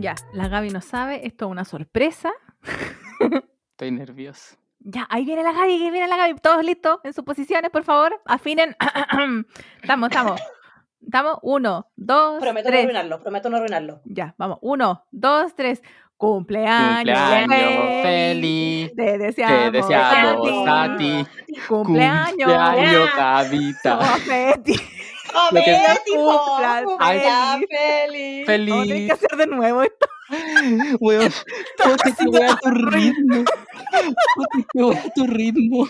Ya, la Gaby no sabe, esto es una sorpresa. Estoy nervioso. Ya, ahí viene la Gaby, ahí viene la Gaby. Todos listos en sus posiciones, por favor. Afinen. estamos, estamos. Estamos. Uno, dos, Prometo tres. no arruinarlo, prometo no arruinarlo. Ya, vamos. Uno, dos, tres. Cumpleaños, Cumpleaños feliz. Te deseamos, Te deseamos a a ti. Cumpleaños. Cumpleaños, Gavita. ¡Oh, Lo que- Betty, po! Cumpla ¡Cumpla Vamos feliz! a tener que Feliz. hacer de nuevo esto. Weón, puta que voy a tu ritmo. Puta que voy a tu ritmo.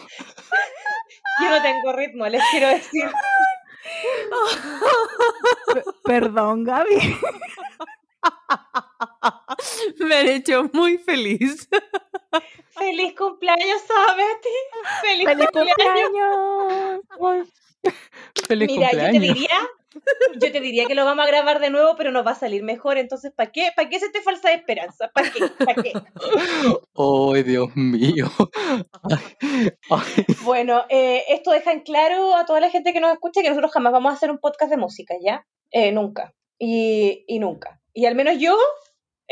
Yo no tengo ritmo, les quiero decir. Perdón, Gaby. Me han hecho muy feliz. ¡Feliz cumpleaños a Betty! ¡Feliz, ¡Feliz cumpleaños! cumpleaños! Feliz Mira, yo te cumpleaños. diría, yo te diría que lo vamos a grabar de nuevo, pero nos va a salir mejor. Entonces, ¿para qué? ¿Para qué se te falsa de esperanza? ¿Para qué? ¿Para qué? Ay, Dios mío. Ay, ay. Bueno, eh, esto deja en claro a toda la gente que nos escucha que nosotros jamás vamos a hacer un podcast de música, ¿ya? Eh, nunca. Y, y nunca. Y al menos yo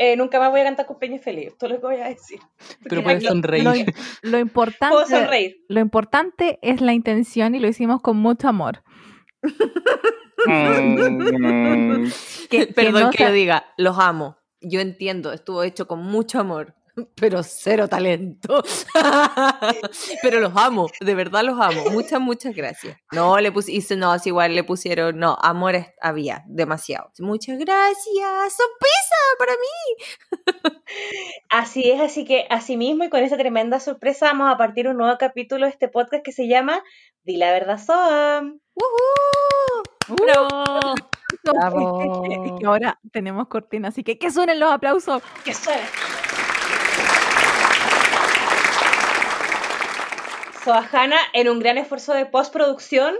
eh, nunca más voy a cantar cumpleaños feliz. Esto es lo que voy a decir. Pero puedes sonreír. Lo, Puedo importante, sonreír. lo importante es la intención y lo hicimos con mucho amor. Mm, Que, que Perdón no que lo diga, los amo. Yo entiendo, estuvo hecho con mucho amor, pero cero talento. pero los amo, de verdad los amo. Muchas, muchas gracias. No, le puse, hice, no, es igual le pusieron, no, amor es- había, demasiado. Muchas gracias, sorpresa para mí. Así es, así que así mismo y con esa tremenda sorpresa vamos a partir un nuevo capítulo de este podcast que se llama Di la verdad Soam. Bravo. Bravo. Y que ahora tenemos cortina, así que que suenen los aplausos. Que suena. Soahana, en un gran esfuerzo de postproducción,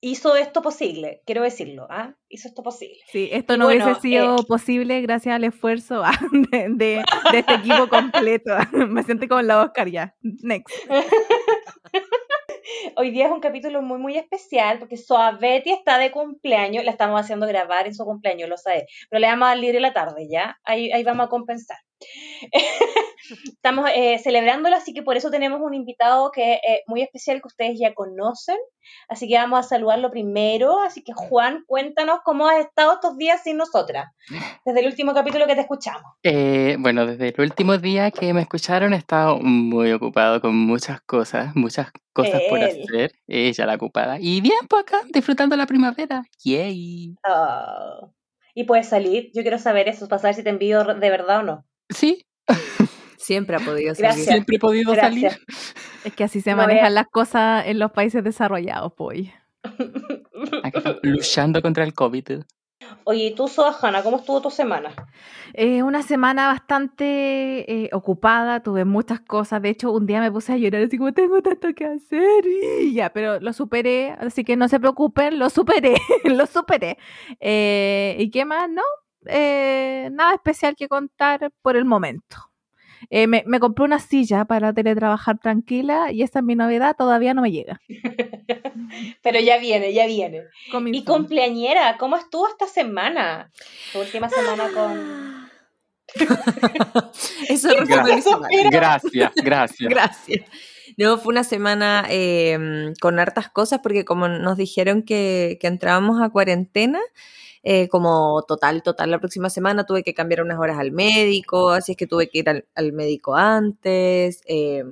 hizo esto posible, quiero decirlo, ¿ah? Hizo esto posible. Sí, esto no bueno, hubiese sido eh, posible gracias al esfuerzo ah, de, de- de este equipo completo. Me siento como la Oscar ya. Next. Hoy día es un capítulo muy, muy especial porque Soavetti está de cumpleaños, la estamos haciendo grabar en su cumpleaños, lo sabe, pero le vamos a dar libre la tarde, ¿ya? Ahí, ahí vamos a compensar. Estamos eh, celebrándolo, así que por eso tenemos un invitado que es eh, muy especial que ustedes ya conocen, así que vamos a saludarlo primero. Así que Juan, cuéntanos cómo has estado estos días sin nosotras, desde el último capítulo que te escuchamos. Eh, bueno, desde el último día que me escucharon he estado muy ocupado con muchas cosas, muchas cosas por hacer. Ella la ocupada. Y bien, pues acá, disfrutando la primavera. Yay. Ah, y puedes salir, yo quiero saber eso, para saber si te envío de verdad o no. Sí, Siempre ha podido. Gracias. siempre he podido Gracias. salir. Es que así se No manejan vea- las cosas en los países desarrollados, pues. Luchando contra el COVID. Oye, ¿y tú, Soajana, cómo estuvo tu semana? Eh, una semana bastante eh, ocupada, tuve muchas cosas. De hecho, un día me puse a llorar así como tengo tanto que hacer y ya, pero lo superé, así que no se preocupen, lo superé, lo superé. Eh, ¿Y qué más? No, Eh, nada especial que contar por el momento. Eh, me, me compré una silla para teletrabajar tranquila y esa es mi novedad, todavía no me llega. Pero ya viene, ya viene. Y cumpleañera, ¿cómo estuvo esta semana? Tu última semana con... Eso mi semana. Gracias, gracias. Gracias. No, fue una semana eh, con hartas cosas porque como nos dijeron que, que entrábamos a cuarentena, eh, como total, total la próxima semana tuve que cambiar unas horas al médico, así es que tuve que ir al, al médico antes, eh,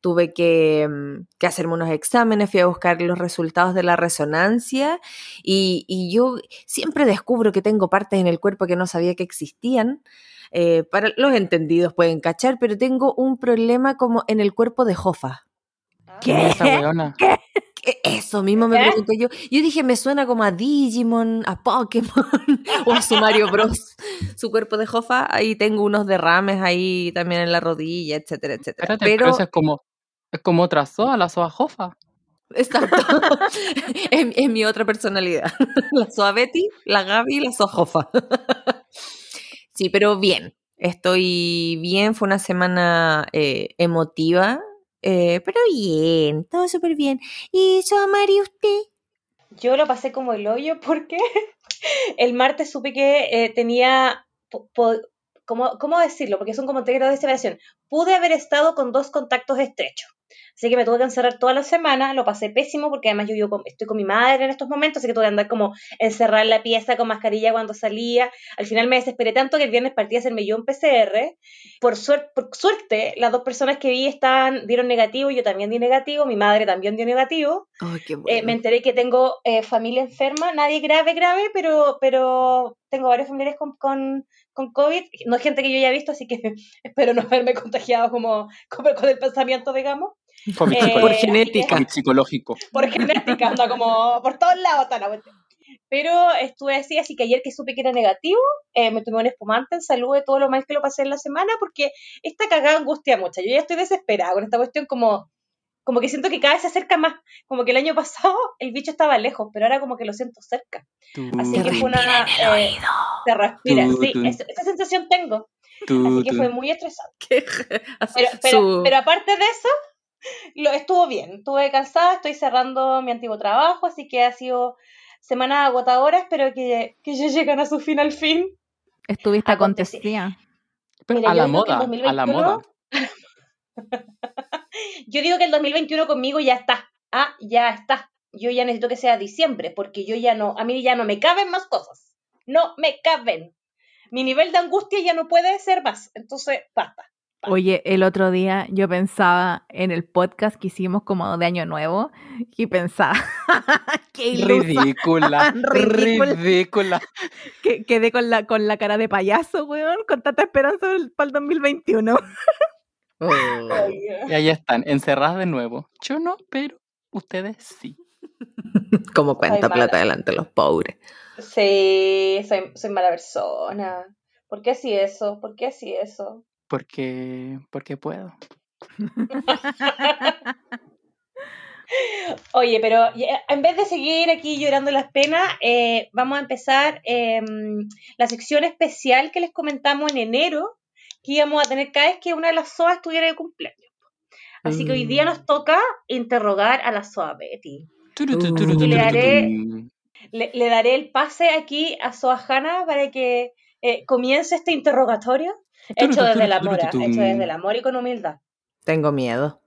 tuve que, mm, que hacerme unos exámenes, fui a buscar los resultados de la resonancia y, y yo siempre descubro que tengo partes en el cuerpo que no sabía que existían. Eh, para los entendidos pueden cachar, pero tengo un problema como en el cuerpo de Jofa. ¿Quién es esa weona? ¿Qué- Eso mismo me ¿Eh? pregunté yo. Yo dije, me suena como a Digimon, a Pokémon o a su Mario Bros. Su cuerpo de Jofa, ahí tengo unos derrames ahí también en la rodilla, etcétera, etcétera. Espérate, pero, Pero, eso es como, es como otra soa, la soa jofa. exacto, es, es mi otra personalidad. La Soabetti, la Gaby y la Sojofa. Sí, pero bien, estoy bien, fue una semana eh, emotiva, eh, pero bien, todo súper bien. ¿Y Soamari usted? Yo lo pasé como el hoyo porque el martes supe que eh, tenía, ¿cómo, ¿cómo decirlo? Porque son como tres grados de separación. Pude haber estado con dos contactos estrechos. Así que me tuve que encerrar toda la semana, lo pasé pésimo porque además yo con- estoy con mi madre en estos momentos, así que tuve que andar como encerrar la pieza con mascarilla cuando salía. Al final me desesperé tanto que el viernes partí a hacerme yo un PCR. Por, suer- por suerte, las dos personas que vi estaban, dieron negativo, yo también di negativo, mi madre también dio negativo. Qué Eh, me enteré que tengo eh, familia enferma, nadie grave, grave, pero, pero tengo varios familiares con, con, con COVID. No es gente que yo haya visto, así que espero no haberme contagiado como, como con el pensamiento, digamos. Por, Eh, Por que- genética. por psicológico. por genética, anda como por todos lados está la cuestión. Pero estuve así, así que ayer que supe que era negativo, eh, me tomé un espumante en salud de todo lo mal que lo pasé en la semana, porque esta cagada angustia mucha. Yo ya estoy desesperada con esta cuestión, como, como que siento que cada vez se acerca más. Como que el año pasado el bicho estaba lejos, pero ahora como que lo siento cerca. Así Te que fue una. eh, se respira, sí, es- esa sensación tengo. Tú, Así que tú. fue muy estresante. Así, Pero, pero, pero aparte de eso, lo estuvo bien. Estuve cansada, estoy cerrando mi antiguo trabajo, así que ha sido semana agotadora. Espero que, que ya lleguen a su fin al fin. Estuviste acontecida. Pero Mira, a la digo que en moda, a la 2021 moda. Yo digo que el 2021 conmigo ya está. Ah, ya está. Yo ya necesito que sea diciembre, porque yo ya no, a mí ya no me caben más cosas. No me caben. Mi nivel de angustia ya no puede ser más. Entonces, basta. Oye, el otro día yo pensaba en el podcast que hicimos como de Año Nuevo y pensaba, qué ilusa, Ridícula, Ridícula. ridícula. que quedé con la, con la cara de payaso, weón, con tanta esperanza para el 2021. Oh. Y ahí están, encerradas de nuevo. Yo no, pero ustedes sí. Como cuenta plata delante de los pobres. Sí, soy, soy mala persona. ¿Por qué así eso? ¿Por qué así eso? Porque, porque puedo. Oye, pero ya- en vez de seguir aquí llorando las penas, eh, vamos a empezar em, la sección especial que les comentamos en enero, que íbamos a tener cada vez que una de las SOA estuviera de cumpleaños. Así que hoy día Mm. nos toca interrogar a la SOA Betty. Uh. Y le tu. Le, le daré el pase aquí a SOA Hanna para que eh, comience este interrogatorio, Turu, hecho desde el amor, hecho desde el amor y con humildad. Tengo miedo.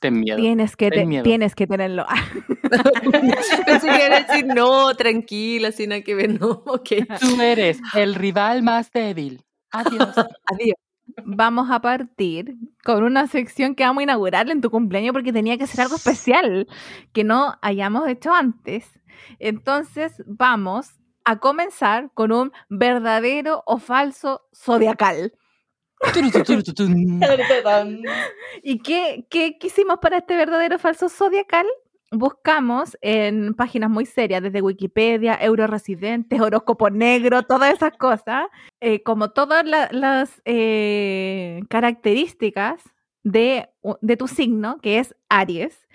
Ten miedo. Tienes que, Ten te- miedo. tienes que tenerlo. Pensé que decir, no, tranquila, sin que ver, no, ok. Tú eres el rival más débil. Adiós. Adiós. vamos a partir con una sección que vamos a inaugurar en tu cumpleaños porque tenía que ser algo especial que no hayamos hecho antes. Entonces vamos a comenzar con un verdadero o falso zodiacal. ¿Y qué, qué quisimos para este verdadero o falso zodiacal? Buscamos en páginas muy serias, desde Wikipedia, Euroresidentes, Horóscopo Negro, todas esas cosas, eh, como todas la- las eh, características de, tu signo, que es Aries.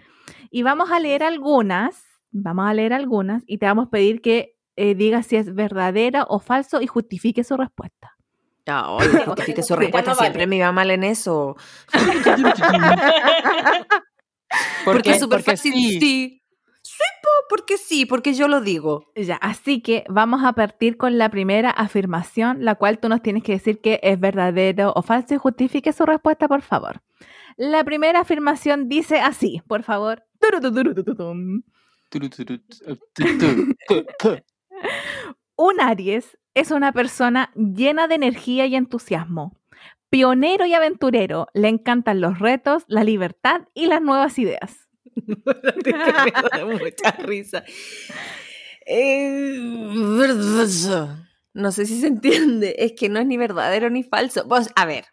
Y vamos a leer algunas, vamos a leer algunas y te vamos a pedir que eh, digas si es verdadera o falso y justifique su respuesta. Ay, justifique su respuesta, no siempre me iba mal en eso. ¿Por Porque es súper fácil. sí. Sí. Sí, po, porque sí, porque yo lo digo. Ya, así que vamos a partir con la primera afirmación, la cual tú nos tienes que decir que es verdadero o falso y justifique su respuesta, por favor. La primera afirmación dice así, por favor. Un Aries es una persona llena de energía y entusiasmo. Pionero y aventurero, le encantan los retos, la libertad y las nuevas ideas. mucha risa. Eh, no sé si se entiende. Es que no es ni verdadero ni falso. Pues, a ver,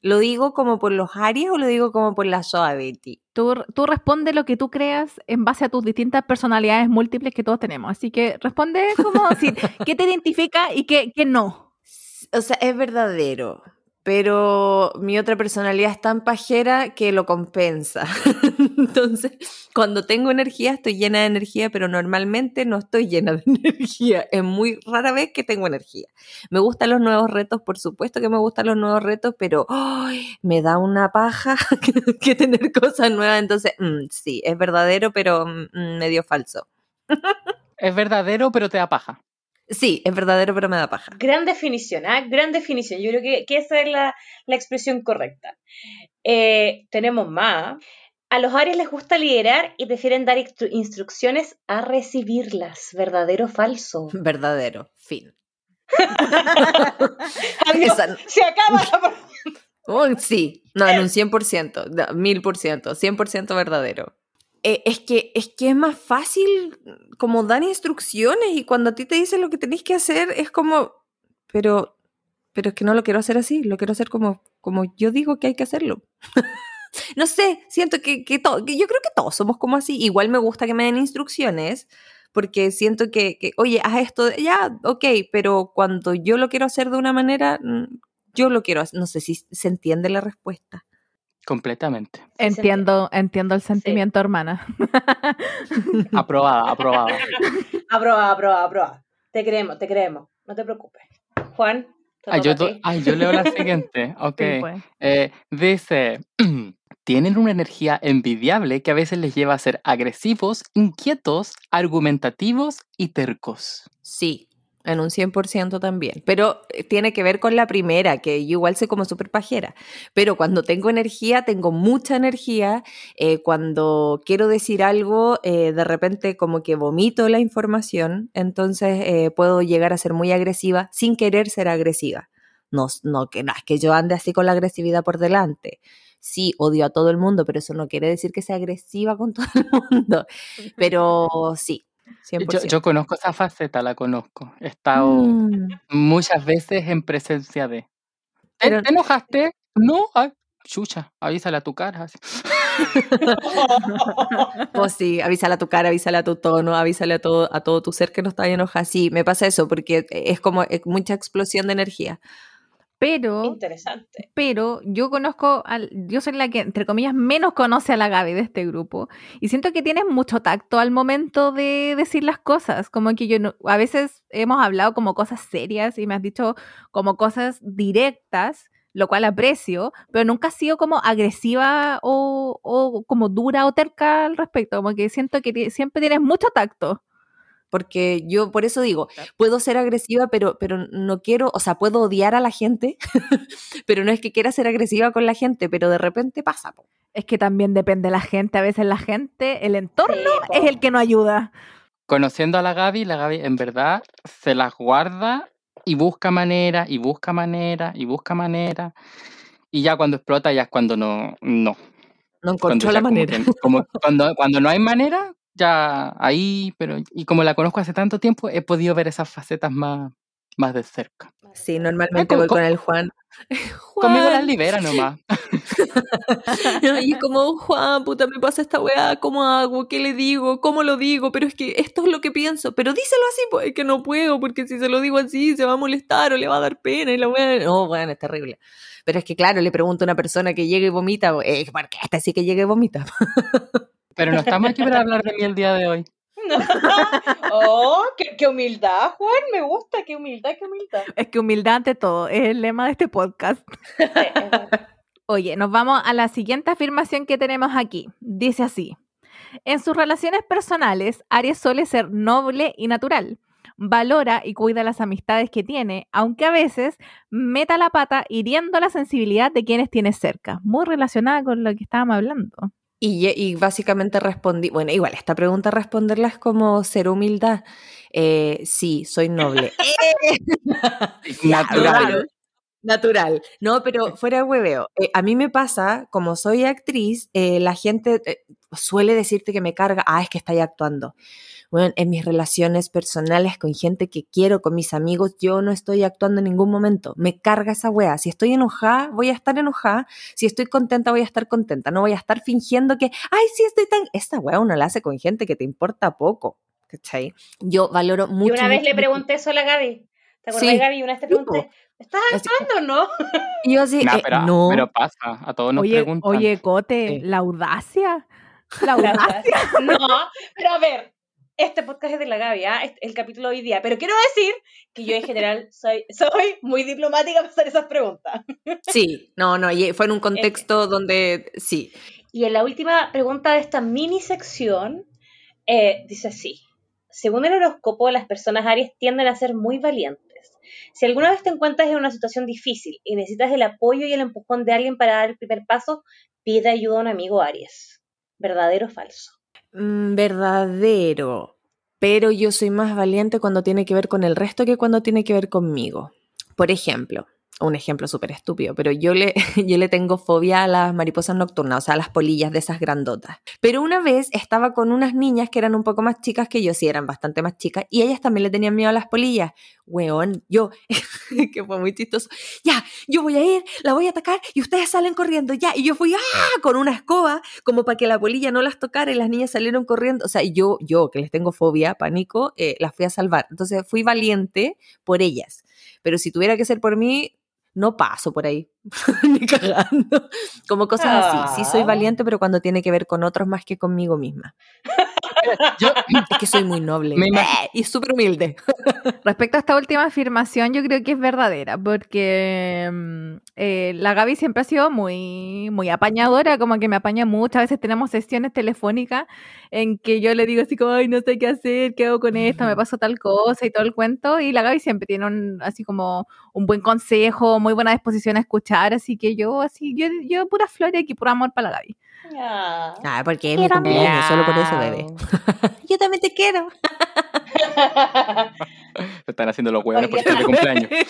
¿lo digo como por los Aries o lo digo como por la Soa Betty? Tú, tú responde lo que tú creas en base a tus distintas personalidades múltiples que todos tenemos. Así que responde como si, qué te identifica y qué, qué no. O sea, es verdadero, pero mi otra personalidad es tan pajera que lo compensa. Entonces, cuando tengo energía, estoy llena de energía, pero normalmente no estoy llena de energía. Es muy rara vez que tengo energía. Me gustan los nuevos retos, por supuesto que me gustan los nuevos retos, pero me da una paja que, tener cosas nuevas. Entonces, mm, sí, es verdadero, pero mm, medio falso. Es verdadero, pero te da paja. Sí, es verdadero, pero me da paja. Gran definición, ¿ah? Gran definición. Yo creo que, que esa es la, la expresión correcta. Eh, tenemos más. A los Aries les gusta liderar y prefieren dar instru- instrucciones a recibirlas. ¿Verdadero o falso? Verdadero, fin. Esa- se acaba la Oh, sí, no, en un 100%, da- 1000%, 100% verdadero. Eh, es, que, es que es más fácil como dar instrucciones y cuando a ti te dicen lo que tenés que hacer es como, pero, pero es que no lo quiero hacer así, lo quiero hacer como, como yo digo que hay que hacerlo. no sé, siento que, que, yo creo que todos somos como así. Igual me gusta que me den instrucciones porque siento que, que, oye, haz esto, ya, ok, pero cuando yo lo quiero hacer de una manera, mm, yo lo quiero hacer. No sé si se entiende la respuesta. Completamente. Entiendo, entiendo el sentimiento, hermana. Aprobada, aprobada. Aprobada, aprobada, aprobada. Te creemos, te creemos. No te preocupes. Juan, te toca yo, a do- ti. ah, yo leo la siguiente. Ok. Sí, pues. Eh, dice, tienen una energía envidiable que a veces les lleva a ser agresivos, inquietos, argumentativos y tercos. Sí, en un 100% también. Pero eh, tiene que ver con la primera, que yo igual soy como súper pajera. Pero cuando tengo energía, tengo mucha energía. eh, cuando quiero decir algo, eh, de repente como que vomito la información. Entonces eh, puedo llegar a ser muy agresiva sin querer ser agresiva. No, no, que, no es que yo ande así con la agresividad por delante. Sí, odio a todo el mundo, pero eso no quiere decir que sea agresiva con todo el mundo. Pero sí, 100%. Yo, yo conozco esa faceta, la conozco. He estado Mm. muchas veces en presencia de... ¿Te, Pero- te enojaste? No, ay, chucha, avísale a tu cara. Pues sí, avísale a tu cara, avísale a tu tono, avísale a todo, a todo tu ser que no está enojado. Sí, me pasa eso porque es como es mucha explosión de energía. Pero, Interesante. pero yo conozco, al, yo soy la que, entre comillas, menos conoce a la Gaby de este grupo. Y siento que tienes mucho tacto al momento de decir las cosas. Como que yo no, a veces hemos hablado como cosas serias y me has dicho como cosas directas, lo cual aprecio, pero nunca has sido como agresiva o, o como dura o terca al respecto. Como que siento que siempre tienes mucho tacto. Porque yo por eso digo, puedo ser agresiva, pero, pero no quiero, o sea, puedo odiar a la gente, pero no es que quiera ser agresiva con la gente, pero de repente pasa. po. Es que también depende de la gente. A veces la gente, el entorno Sí, es el que no ayuda. Conociendo a la Gaby, la Gaby en verdad se las guarda y busca manera, y busca manera, y busca manera. Y ya cuando explota, ya es cuando no, no. No encontró la como manera. que- como cuando, cuando no hay manera, ya ahí, pero y como la conozco hace tanto tiempo, he podido ver esas facetas más, más de cerca. Sí, normalmente como- voy con como- el Juan. Conmigo las Juan, libera nomás. Y es como, Juan, puta, me pasa esta weá, ¿cómo hago? ¿Qué le digo? ¿Cómo lo digo? Pero es que esto es lo que pienso. Pero díselo así, pues es que no puedo, porque si se lo digo así se va a molestar o le va a dar pena y la weá. No, bueno, es terrible. Pero es que, claro, le pregunto a una persona que llega y vomita, eh, ¿por qué esta sí que llega y vomita? Pero no estamos aquí para hablar de mí el día de hoy. oh, qué, qué humildad, Juan. Me gusta, qué humildad, qué humildad. Es que humildad ante todo es el lema de este podcast. Sí, es verdad. Oye, nos vamos a la siguiente afirmación que tenemos aquí. Dice así. En sus relaciones personales, Aries suele ser noble y natural. Valora y cuida las amistades que tiene, aunque a veces meta la pata hiriendo la sensibilidad de quienes tiene cerca. Muy relacionada con lo que estábamos hablando. Y, básicamente respondí, bueno, igual, esta pregunta responderla es como ser humildad. Eh, sí, soy noble. Natural. Pero- natural. No, pero fuera de hueveo. eh, a mí me pasa, como soy actriz, eh, la gente eh, suele decirte que me carga, ah, es que estáis actuando. Bueno, en mis relaciones personales con gente que quiero, con mis amigos, yo no estoy actuando en ningún momento. Me carga esa wea. Si estoy enojada, voy a estar enojada. Si estoy contenta, voy a estar contenta. No voy a estar fingiendo que, ay, sí, estoy tan... Esta wea uno la hace con gente que te importa poco. ¿Cachai? Yo valoro mucho. una vez mucho, le pregunté eso a la Gaby. ¿Te acuerdas, Sí. Gaby? Una vez te pregunté, ¿estás actuando o no? Y yo así, Nah, eh, pero, no. pero pasa, a todos nos Oye, preguntan. oye, Cote, Sí. la audacia. La audacia. No, pero a ver, este podcast es de la Gaby, ¿ah? Este- el capítulo de hoy día. Pero quiero decir que yo en general soy, soy muy diplomática para hacer esas preguntas. Sí, no, no, fue en un contexto donde sí. Y en la última pregunta de esta mini sección, eh, dice así. Según el horóscopo, las personas Aries tienden a ser muy valientes. Si alguna vez te encuentras en una situación difícil y necesitas el apoyo y el empujón de alguien para dar el primer paso, pide ayuda a un amigo Aries. ¿Verdadero o falso? Mm, verdadero. Pero yo soy más valiente cuando tiene que ver con el resto que cuando tiene que ver conmigo. Por ejemplo, un ejemplo súper estúpido, pero yo le, yo le tengo fobia a las mariposas nocturnas, o sea, a las polillas de esas grandotas. Pero una vez estaba con unas niñas que eran un poco más chicas que yo, sí, eran bastante más chicas, y ellas también le tenían miedo a las polillas. Weón, yo, que fue muy chistoso, ya, yo voy a ir, la voy a atacar y ustedes salen corriendo, ya, y yo fui, ah, con una escoba, como para que la polilla no las tocara y las niñas salieron corriendo, o sea, yo, yo que les tengo fobia, pánico, eh, las fui a salvar. Entonces fui valiente por ellas. Pero si tuviera que ser por mí, no paso por ahí, ni cagando. Como cosas así. Sí soy Ah. valiente, pero cuando tiene que ver con otros más que conmigo misma. Yo, Es que soy muy noble Eh, y súper humilde. Respecto a esta última afirmación, yo creo que es verdadera, porque mm, eh, la Gaby siempre ha sido muy, muy apañadora, como que me apaña mucho. A veces tenemos sesiones telefónicas en que yo le digo así como, ay, no sé qué hacer, qué hago con esto, me pasó tal cosa y todo el cuento. Y la Gaby siempre tiene un, así como un buen consejo, muy buena disposición a escuchar. Así que yo, así, yo, yo pura flor y aquí, puro amor para la Gaby. Ah. Ah, porque es mi cumpleaños, solo por eso, bebé. Yo también te quiero. se están haciendo los huevones por Oiga. ser de cumpleaños.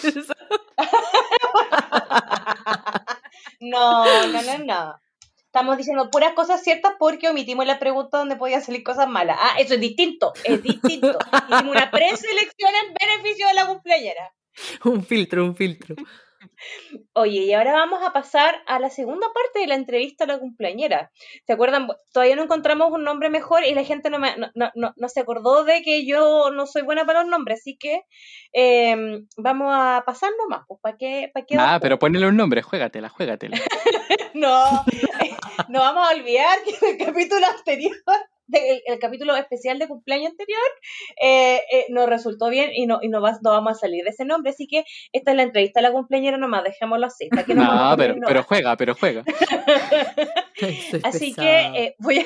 No, no, no, no. Estamos diciendo puras cosas ciertas porque omitimos la pregunta donde podían salir cosas malas. Ah, eso es distinto, es distinto. Hicimos una preselección en beneficio de la cumpleañera. un filtro, un filtro. Oye, y ahora vamos a pasar a la segunda parte de la entrevista a la cumpleañera. ¿Se acuerdan? Todavía no encontramos un nombre mejor y la gente no, me- no, no- no- se acordó de que yo no soy buena para los nombres, así que eh, vamos a pasar nomás. Pues, ¿Para qué? ¿Para qué Ah, pero ponele un nombre, juégatela, juégatela. No, no vamos a olvidar que en el capítulo anterior, de- el, el capítulo especial de cumpleaños anterior, eh, eh, nos resultó bien y no, y no, va- no vamos a salir de ese nombre. Así que esta es la entrevista a la cumpleañera nomás, dejémoslo así. que no pero, pero juega, pero juega. Así que eh, voy, a,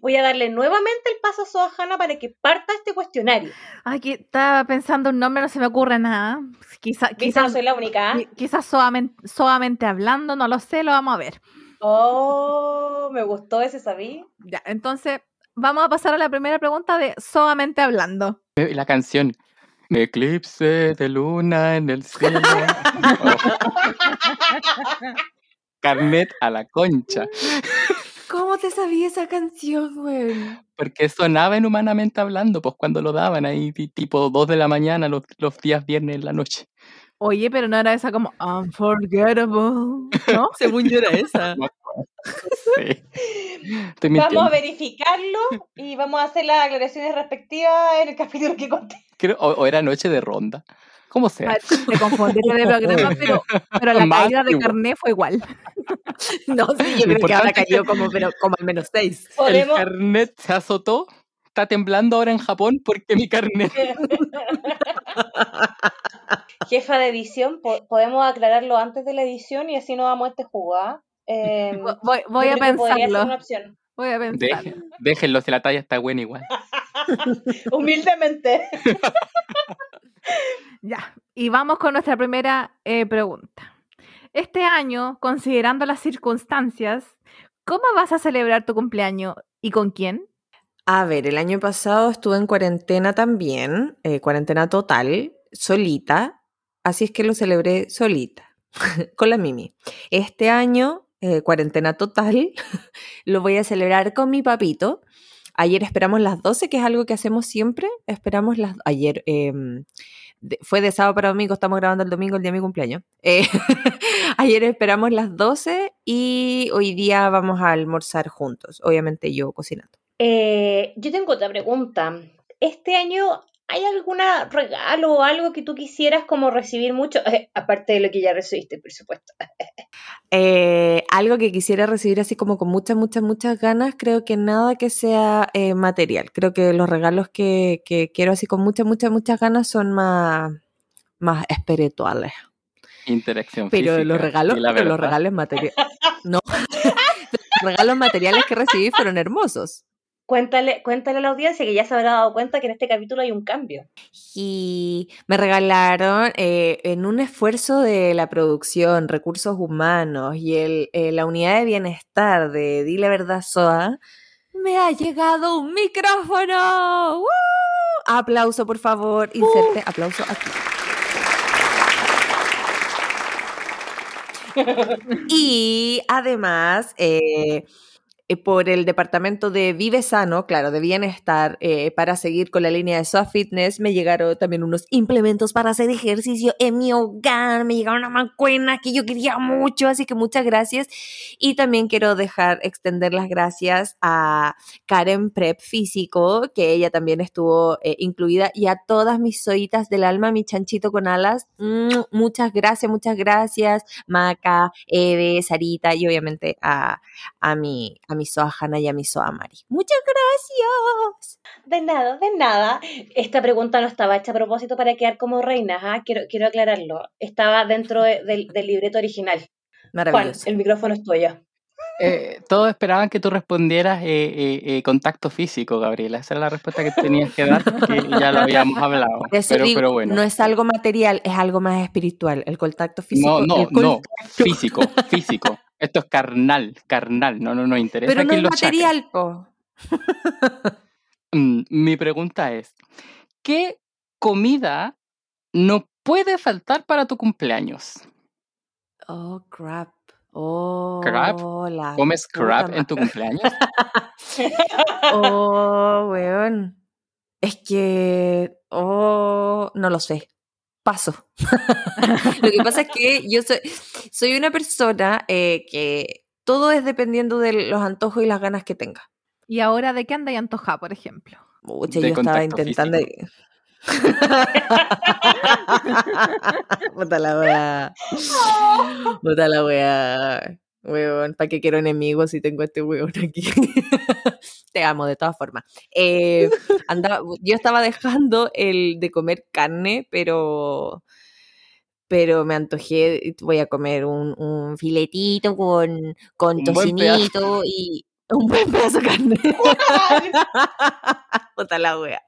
voy a darle nuevamente el paso a Sohana para que parta este cuestionario. Aquí estaba pensando un nombre, no se me ocurre nada. Quizá, Quizás no soy la única. ¿ah? qui- quizás solamente, solamente hablando, no lo sé, lo vamos a ver. Oh, me gustó ese, ¿sabí? Ya, entonces vamos a pasar a la primera pregunta de solamente hablando. Y la canción. Eclipse de luna en el cielo. Oh. Carnet a la concha. ¿Cómo te sabía esa canción, güey? Porque sonaba en Humanamente Hablando, pues cuando lo daban ahí, ti- tipo 2 de la mañana, los, los días viernes en la noche. Oye, pero no era esa como unforgettable, ¿no? Según yo era esa. Sí. Vamos a verificarlo y vamos a hacer las aclaraciones respectivas en el capítulo que conté. Creo- o, o era noche de ronda. ¿Cómo sea? Ah, Te confundiste de programa, pero, pero la Más caída de igual. carné fue igual. No, sí, yo creo que ahora cayó como, pero, como al menos seis. El Podemos, carnet se azotó. Está temblando ahora en Japón porque mi carnet. jefa de edición, po- podemos aclararlo antes de la edición y así no vamos a este jugo. ¿ah? Eh, Voy, voy- a una pensarlo. opción. Voy a pensarlo. Dejen- déjenlo, si la talla está buena igual. Humildemente. Ya, y vamos con nuestra primera eh, pregunta. Este año, considerando las circunstancias, ¿cómo vas a celebrar tu cumpleaños y con quién? A ver, el año pasado estuve en cuarentena también, eh, cuarentena total, solita, así es que lo celebré solita, con la Mimi. Este año, eh, cuarentena total, lo voy a celebrar con mi papito. Ayer esperamos las 12, que es algo que hacemos siempre. Esperamos las... Ayer em, fue de sábado para domingo, estamos grabando el domingo, el día de mi cumpleaños. Eh, ayer esperamos las 12 y hoy día vamos a almorzar juntos, obviamente yo cocinando. Eh, yo tengo otra pregunta. Este año, ¿hay algún regalo o algo que tú quisieras como recibir mucho? Eh, aparte de lo que ya recibiste, por supuesto. Eh, algo que quisiera recibir así como con muchas, muchas, muchas ganas, creo que nada que sea eh, material. Creo que los regalos que, que quiero así con muchas, muchas, muchas ganas son más, más espirituales. Interacción Pero física. los regalos, pero los regalos materiales. No. los regalos materiales que recibí fueron hermosos. Cuéntale, cuéntale a la audiencia que ya se habrá dado cuenta que en este capítulo hay un cambio. Y me regalaron eh, en un esfuerzo de la producción, recursos humanos y el, eh, la unidad de bienestar de Dile Verdad Soa, me ha llegado un micrófono. ¡Woo! Aplauso, por favor. Inserte aplauso aquí. y además, eh, por el departamento de Vive Sano, claro, de bienestar, eh, para seguir con la línea de Soft Fitness, me llegaron también unos implementos para hacer ejercicio en mi hogar, me llegaron una mancuena que yo quería mucho, así que muchas gracias. Y también quiero dejar, extender las gracias a Karen Prep Físico, que ella también estuvo eh, incluida, y a todas mis soitas del alma, mi chanchito con alas. Mm, muchas gracias, muchas gracias, Maca, Eve, Sarita, y obviamente a, a mi mi Soa Hanna y a mi Soa Mari. Muchas gracias. De nada, de nada. Esta pregunta no estaba hecha a propósito para quedar como reina, ¿ah? quiero, quiero aclararlo. Estaba dentro de- del, del libreto original. Juan, Maravilloso. el micrófono es tuyo. Eh, todos esperaban que tú respondieras eh, eh, eh, contacto físico, Gabriela. Esa era la respuesta que tenías que dar, que ya lo habíamos hablado. Pero, digo, pero bueno. no es algo material, es algo más espiritual. El contacto físico. No, no, no. Físico, físico. Esto es carnal, carnal. No, no nos interesa Pero no es material, po. Mm, Mi pregunta es, ¿qué comida no puede faltar para tu cumpleaños? Oh, crap. Oh, ¿Crap? ¿Comes ma- en tu cumpleaños? Oh, weón. Es que. Oh, no lo sé. Paso. lo que pasa es que yo soy, soy una persona eh, que todo es dependiendo de los antojos y las ganas que tenga. ¿Y ahora de qué anda y antoja, por ejemplo? Mucha, De yo estaba contacto intentando. La wea. Puta la wea. Weón, ¿para qué quiero enemigos si tengo a este weón aquí? Te amo de todas formas. Eh, andaba, yo estaba dejando el de comer carne, pero pero me antojé, voy a comer un, un filetito con, con Un tocinito y un buen pedazo de carne. Puta la wea.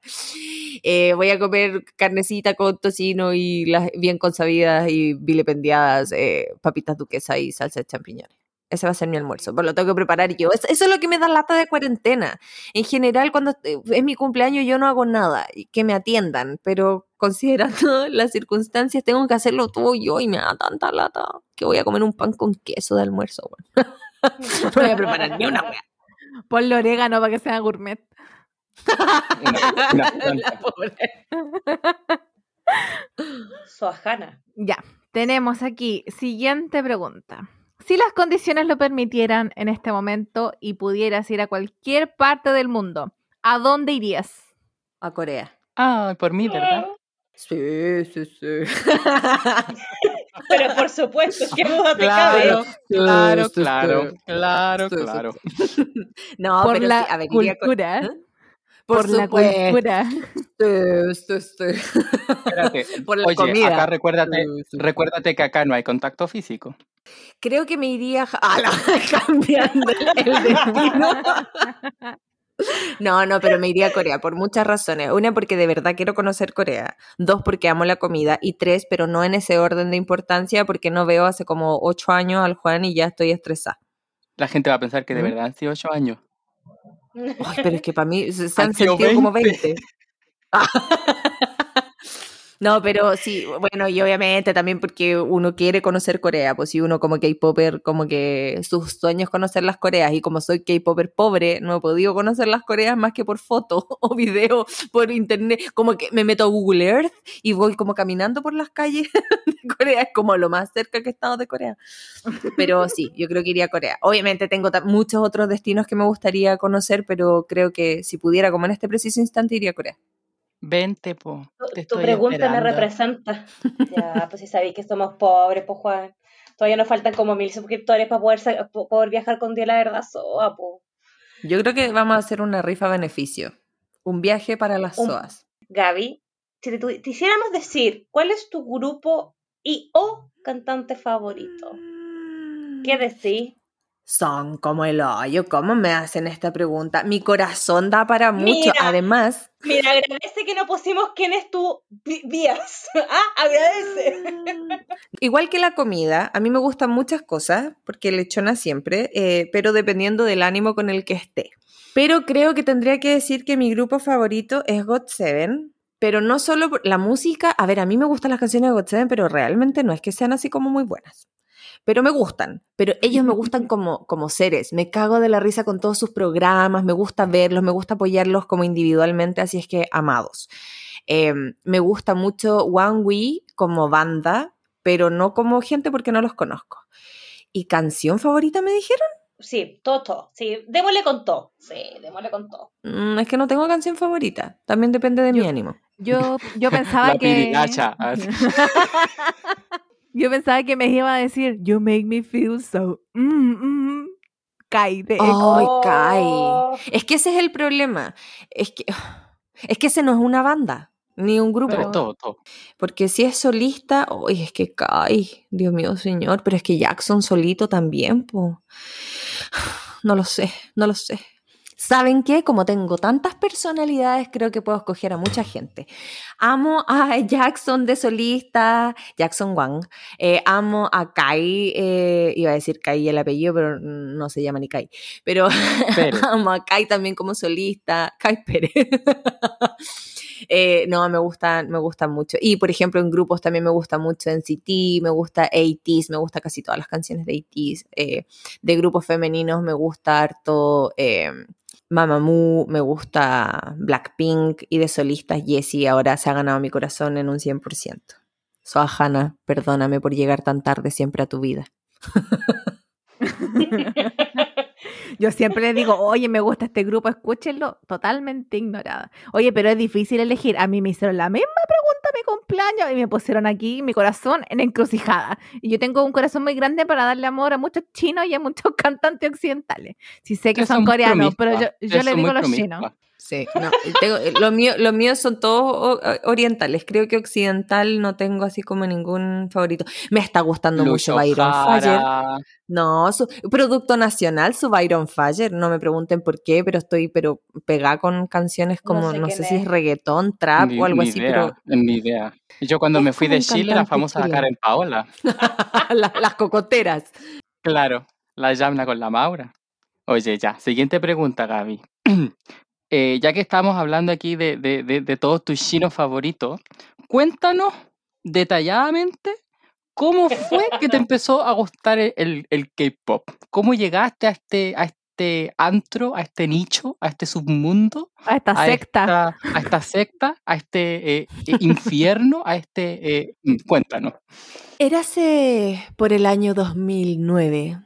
Eh, voy a comer carnecita con tocino y las bien consabidas y vilipendiadas eh, papitas duquesas y salsa de champiñones. Ese va a ser mi almuerzo, pero lo tengo que preparar yo. Es- Eso es lo que me da lata de cuarentena. En general, cuando es mi cumpleaños, yo no hago nada, y que me atiendan, pero considerando las circunstancias, tengo que hacerlo todo yo y me da tanta lata que voy a comer un pan con queso de almuerzo. no voy a preparar ni una wea. Ponle orégano para que sea gourmet. Una- una planta. Soajana. Ya, tenemos aquí siguiente pregunta. Si las condiciones lo permitieran en este momento y pudieras ir a cualquier parte del mundo, ¿a dónde irías? A Corea. Ah, por mí, ¿verdad? Sí, sí, sí. Pero por supuesto, ¿qué duda te Claro, cabe? claro, claro, claro, claro. No, por pero la sí, a ver, iría a Corea. cultura. ¿Eh? Por, la supuesto. cultura. Sí, sí, sí. Espérate. Por la Oye, comida. acá recuérdate, recuérdate que acá no hay contacto físico. Creo que me iría a a la, cambiando el destino. No, no, pero me iría a Corea por muchas razones. Una, porque de verdad quiero conocer Corea. Dos, porque amo la comida. Y tres, pero no en ese orden de importancia, porque no veo hace como ocho años al Juan y ya estoy estresada. La gente va a pensar que de ¿Mm? verdad han sido ocho años. Ay, pero es que para mí se, se Han sentido como 20. 20. No, pero sí, bueno, y obviamente también porque uno quiere conocer Corea, pues si uno como K-Popper, como que sus sueños conocer las Coreas, y como soy K-Popper pobre, no he podido conocer las Coreas más que por foto o video por internet, como que me meto a Google Earth y voy como caminando por las calles de Corea, es como lo más cerca que he estado de Corea. Pero sí, yo creo que iría a Corea. Obviamente tengo muchos otros destinos que me gustaría conocer, pero creo que si pudiera, como en este preciso instante, iría a Corea. Vente, po. Tu- Te Tu estoy pregunta me representa. Ya, pues si sabéis que somos pobres, pues Juan. Todavía nos faltan como mil suscriptores para poder, po- poder viajar con día la verdad soa, po. Yo creo que vamos a hacer una rifa beneficio. Un viaje para las Un- SOAS. Gaby, si te, tu- te hiciéramos decir cuál es tu grupo y o cantante favorito, ¿qué decís? Son como el hoyo. ¿Cómo me hacen esta pregunta? Mi corazón da para mucho. Mira. Además, Mira, agradece que no pusimos quién es tu vías. Ah, agradece. igual que la comida, a mí me gustan muchas cosas, porque lechona siempre, eh, pero dependiendo del ánimo con el que esté. Pero creo que tendría que decir que mi grupo favorito es God Seven. Pero no solo la música, a ver, a mí me gustan las canciones de God Seven, pero realmente no es que sean así como muy buenas. Pero me gustan, pero ellos me gustan como, como seres. Me cago de la risa con todos sus programas, me gusta verlos, me gusta apoyarlos como individualmente, así es que amados. Eh, me gusta mucho One We como banda, pero no como gente porque no los conozco. ¿Y canción favorita me dijeron? Sí, todo, todo. Sí, démosle con todo. Sí, démosle con todo. Mm, es que no tengo canción favorita, también depende de mi ánimo. Yo, yo pensaba La que. yo pensaba que me iba a decir, You make me feel so. Mm, mm, Kai de Ay, Oh. Kai. Es que ese es el problema. Es que, es que ese no es una banda, ni un grupo. Pero- todo, todo. Porque si es solista, uy, es que Kai, Dios mío, señor, pero es que Jackson solito también, pues. No lo sé, no lo sé. ¿Saben qué? Como tengo tantas personalidades, creo que puedo escoger a mucha gente. Amo a Jackson de solista, Jackson Wang. Eh, amo a Kai, eh, iba a decir Kai el apellido, pero no se llama ni Kai. Pero Pérez. amo a Kai también como solista, Kai Pérez. Eh, no, me gustan, me gustan mucho. Y por ejemplo, en grupos también me gusta mucho NCT, me gusta 80s, me gusta casi todas las canciones de 80s. Eh, de grupos femeninos me gusta harto eh, Mamamoo, me gusta Blackpink y de solistas Jessie ahora se ha ganado mi corazón en un 100%. Soahana, perdóname por llegar tan tarde siempre a tu vida. Yo siempre le digo, oye, me gusta este grupo, escúchenlo, totalmente ignorada. Oye, pero es difícil elegir. A mí me hicieron la misma pregunta a mi cumpleaños y me pusieron aquí mi corazón en encrucijada. Y yo tengo un corazón muy grande para darle amor a muchos chinos y a muchos cantantes occidentales. Sí sé que son coreanos, pero yo, yo le digo los chinos. Sí, no, tengo, lo mío, los míos son todos o- orientales. Creo que occidental no tengo así como ningún favorito. Me está gustando mucho Byron. Jara, No, su producto nacional, su Byron Faller. No me pregunten por qué, pero estoy pero pegada con canciones No como, sé no, sé si es. reggaetón, trap ni- o algo ni así, idea, pero Ni idea. Yo cuando Es me fui de Chile, la famosa chileno. Karen Paola. La- las cocoteras. Claro, la Yamna con la Maura. Oye, ya, siguiente pregunta, Gaby. Eh, ya que estamos hablando aquí de, de, de, de todos tus chinos favoritos, cuéntanos detalladamente cómo fue que te empezó a gustar el, el, el K-pop. ¿Cómo llegaste a este, a este antro, a este nicho, a este submundo, A esta a secta. esta, a esta secta, a este eh, eh, infierno, a este... eh, mm, cuéntanos. Érase por el año 2009,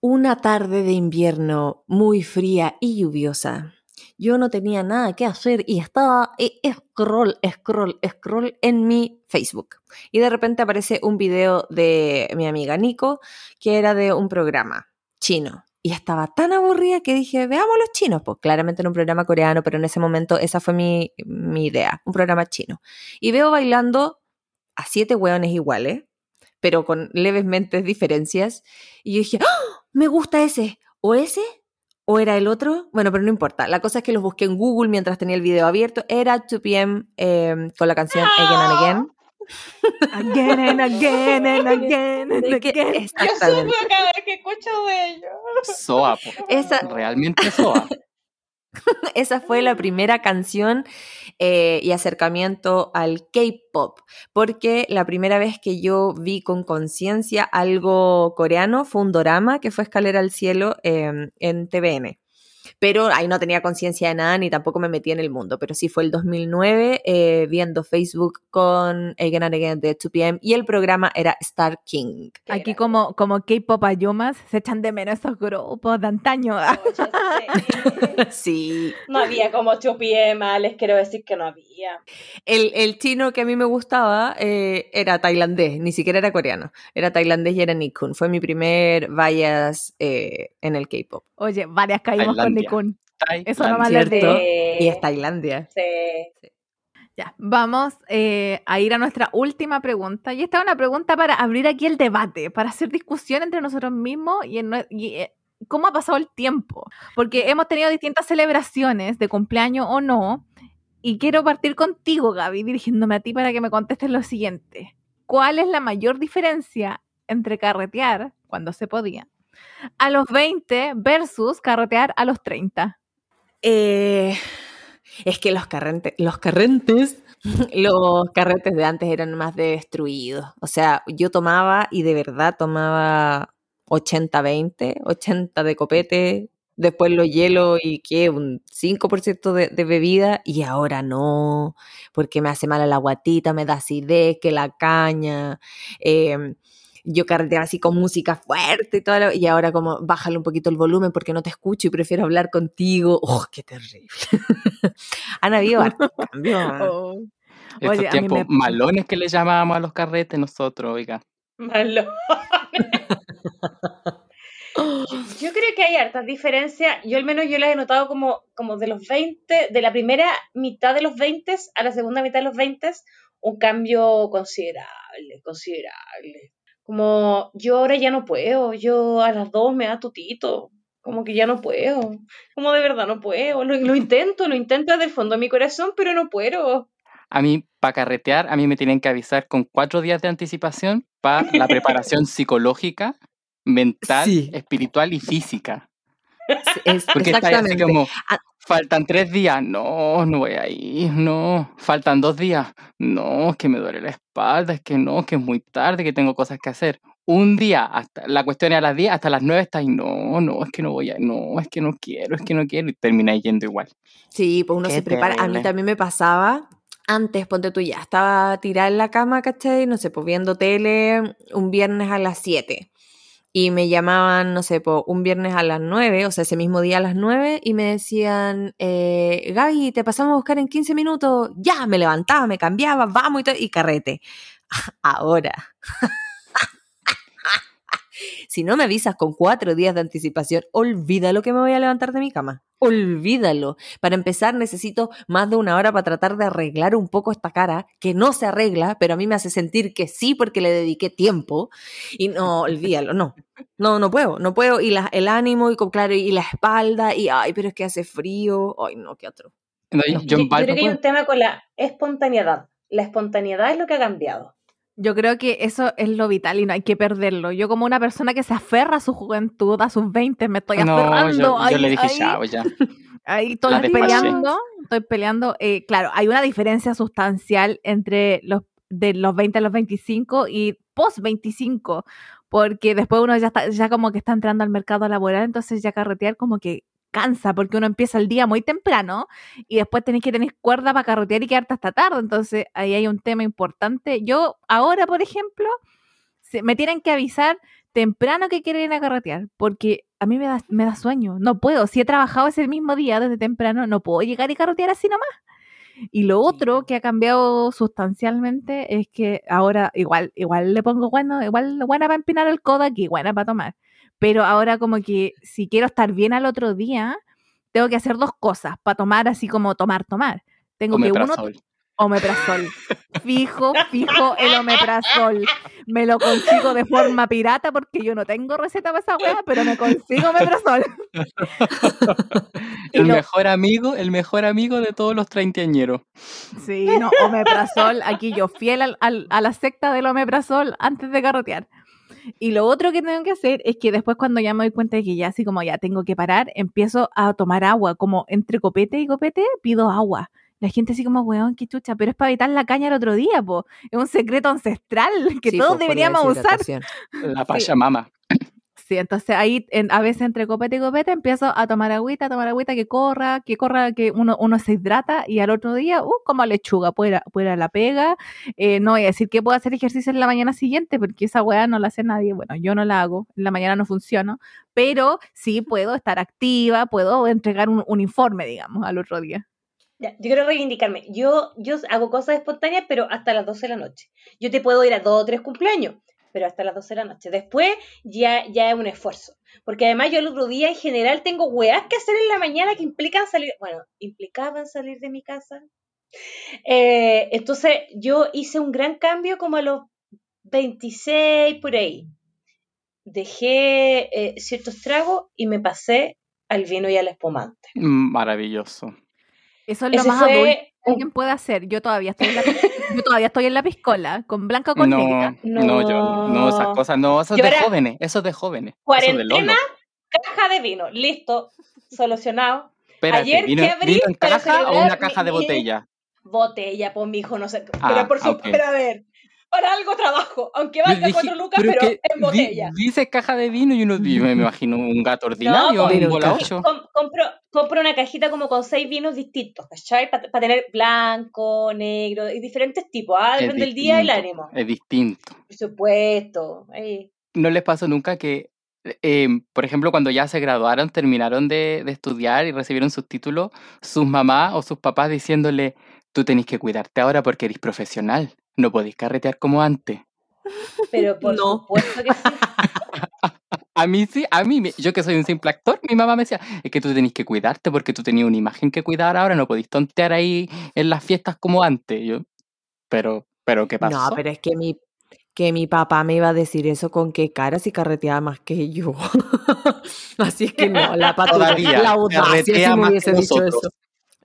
una tarde de invierno muy fría y lluviosa. Yo no tenía nada que hacer y estaba eh, scroll, scroll, scroll en mi Facebook. Y de repente aparece un video de mi amiga Nico que era de un programa chino. Y estaba tan aburrida que dije, veamos los chinos. Pues claramente era un programa coreano, pero en ese momento esa fue mi, mi idea, un programa chino. Y veo bailando a siete hueones iguales, pero con levemente diferencias. Y yo dije, ¡Ah! me gusta ese, o ese, o era el otro. Bueno, pero no importa. La cosa es que los busqué en Google mientras tenía el video abierto. Era 2PM eh, con la canción Again and Again. Again and again and again and again. Yo exactamente. supe cada vez que escucho de ellos. Soa, realmente Soa. esa fue la primera canción eh, y acercamiento al K-pop, porque la primera vez que yo vi con conciencia algo coreano fue un dorama que fue Escalera al Cielo eh, en TVN. Pero ahí no tenía conciencia de nada ni tampoco me metí en el mundo. Pero sí fue el 2009 eh, viendo Facebook con Again and Again de 2PM y el programa era Star King. Aquí como, como K-pop ayumas se echan de menos esos grupos de antaño. Sí. Sí, No había como 2PM, les quiero decir que no había. El, el chino que a mí me gustaba eh, era tailandés, ni siquiera era coreano. Era tailandés y era Nikkun. Fue mi primer bias eh, en el K-pop. Oye, varias caímos con Tailandia. Nikun. Tailandia. Eso no de... Y es Tailandia. Sí. Ya, vamos eh, a ir a nuestra última pregunta. Y esta es una pregunta para abrir aquí el debate, para hacer discusión entre nosotros mismos y, en y, eh, cómo ha pasado el tiempo, porque hemos tenido distintas celebraciones de cumpleaños o no, y quiero partir contigo, Gaby, dirigiéndome a ti para que me contestes lo siguiente. ¿Cuál es la mayor diferencia entre carretear, cuando se podía, a los 20 versus carretear a los 30? Eh, es que los, carrentes, los carrentes, los carretes de antes eran más destruidos. O sea, yo tomaba y de verdad tomaba 80-20, 80 de copete, después lo hielo y que un 5% de, de, bebida y ahora no, porque me hace mal la guatita, me da acidez, que la caña. Eh, yo carreteaba así con música fuerte y todo, lo, y ahora como bájale un poquito el volumen porque no te escucho y prefiero hablar contigo. ¡Oh, qué terrible! Han habido cambios. Oh. Estos Oye, tiempos me... malones que le llamábamos a los carretes nosotros, oiga. Malones. Yo creo que hay hartas diferencias. Yo al menos yo las he notado como, como de los 20, de la primera mitad de los 20 a la segunda mitad de los 20, un cambio considerable, considerable. Como yo ahora ya no puedo, yo a las dos me da tutito, como que ya no puedo, como de verdad no puedo, lo, lo intento, lo intento desde el fondo de mi corazón, pero no puedo. A mí, para carretear, a mí me tienen que avisar con cuatro días de anticipación para la preparación psicológica, mental, sí. espiritual y física. Es, Porque está así como, faltan tres días, no, no voy a ir, no, faltan dos días, no, es que me duele la espalda, es que no, que es muy tarde, que tengo cosas que hacer. Un día, hasta la cuestión es a las 10, hasta las 9 está ahí, no, no, es que no voy a, no, es que no quiero, es que no quiero, y termina yendo igual. Sí, pues uno Qué se prepara. A mí también me pasaba. Antes, ponte tú ya, estaba tirada en la cama, ¿cachai? No sé, pues viendo tele un viernes a las 7 y me llamaban, no sé, un viernes a las 9, o sea, ese mismo día a las 9, y me decían, eh, Gaby, te pasamos a buscar en 15 minutos, ya, me levantaba, me cambiaba, vamos y todo, y carrete. Ahora. si no me avisas con cuatro días de anticipación, olvídalo que me voy a levantar de mi cama. Olvídalo. Para empezar, necesito más de una hora para tratar de arreglar un poco esta cara, que no se arregla, pero a mí me hace sentir que sí porque le dediqué tiempo. Y no, olvídalo, no. No, no puedo, no puedo. Y la, el ánimo, y con- claro, y la espalda, y ay, pero es que hace frío. Ay, no, qué otro. No, Yo, yo en yo creo que hay un tema con la espontaneidad. La espontaneidad es lo que ha cambiado. Yo creo que eso es lo vital y no hay que perderlo. Yo como una persona que se aferra a su juventud, a sus 20, me estoy no, aferrando. yo, le dije chao ya. ahí estoy La peleando, estoy peleando. Eh, claro, hay una diferencia sustancial entre los de los 20 a los 25 y post 25, porque después uno ya está, ya como que está entrando al mercado laboral, entonces ya carretear como que cansa, porque uno empieza el día muy temprano y después tenés que tener cuerda para carretear y quedarte hasta tarde, entonces ahí hay un tema importante. Yo ahora, por ejemplo, me tienen que avisar temprano que quieren ir a carretear, porque a mí me da, me da sueño, no puedo, si he trabajado ese mismo día desde temprano, no puedo llegar y carretear así nomás. Y lo otro que ha cambiado sustancialmente es que ahora igual, igual le pongo bueno, igual buena para empinar el codo aquí, buena para tomar. Pero ahora como que si quiero estar bien al otro día, tengo que hacer dos cosas para tomar así como tomar, tomar. Tengo que uno, Omeprazol. Fijo, fijo el omeprazol. Me lo consigo de forma pirata porque yo no tengo receta para esa weá, pero me consigo omeprazol. El lo- mejor amigo, el mejor amigo de todos los treintañeros. Sí, no, omeprazol, aquí yo fiel al- al- a la secta del omeprazol antes de carretear. Y lo otro que tengo que hacer es que después cuando ya me doy cuenta de que ya así como ya tengo que parar, empiezo a tomar agua, como entre copete y copete pido agua. La gente así como, weón, qué chucha, pero es para evitar la caña el otro día, po. Es un secreto ancestral que Sí, todos pues, deberíamos usar. La Pachamama. Sí, entonces ahí en- a veces entre copete y copete empiezo a tomar agüita, a tomar agüita que corra, que corra, que uno, uno se hidrata y al otro día, uh, como lechuga, puedo ir a, puedo ir a la pega. Eh, no voy a decir que puedo hacer ejercicio en la mañana siguiente porque esa weá no la hace nadie. Bueno, yo no la hago, en la mañana no funciono, pero sí puedo estar activa, puedo entregar un, un informe, digamos, al otro día. Ya, yo quiero reivindicarme. Yo, yo hago cosas espontáneas, pero hasta las 12 de la noche. Yo te puedo ir a dos o tres cumpleaños, pero hasta las 12 de la noche. Después ya, ya es un esfuerzo. Porque además yo el otro día en general tengo weas que hacer en la mañana que implican salir, bueno, implicaban salir de mi casa. Eh, entonces yo hice un gran cambio como a los 26 por ahí. dejé eh, ciertos tragos y me pasé al vino y al espumante. Maravilloso. Eso es lo Ese más fue adulto alguien puede hacer. Yo todavía estoy en la, yo todavía estoy en la piscola, con blanca o con No, negra. no, yo, no, esas No. cosas, no, eso es de jóvenes, eso es de jóvenes. De Cuarentena, caja de vino, listo, solucionado. Espérate, ayer ¿vino, que abrí vino en caja o una caja mi- de botella? Botella, pues mi hijo, no sé. Ah, pero por ah, supuesto, ok. pero a ver, para algo trabajo, aunque valga dije, cuatro lucas, pero pero, es que en di- botella. dice caja de vino y uno yo me imagino un gato ordinario, pues, un ocho. Com- compro, compro una cajita como con seis vinos distintos, ¿cachai? Para tener blanco, negro, y diferentes tipos, ¿ah? Es Depende del día y el distinto, ánimo. Es distinto. Por supuesto. ¿No les pasó nunca que, eh, por ejemplo, cuando ya se graduaron, terminaron de, de estudiar y recibieron sus títulos, sus mamás o sus papás diciéndole, tú tenés que cuidarte ahora porque eres profesional, no podéis carretear como antes? Pero por No. supuesto que sí. A mí sí, a mí, me- yo que soy un simple actor, mi mamá me decía, es que tú tenés que cuidarte porque tú tenías una imagen que cuidar ahora, no podéis tontear ahí en las fiestas como antes. Yo, pero, pero ¿qué pasó? No, pero es que mi, que mi papá me iba a decir eso con qué cara si carreteaba más que yo. Así es que no, la Todavía, la audacia si me hubiese dicho nosotros. eso.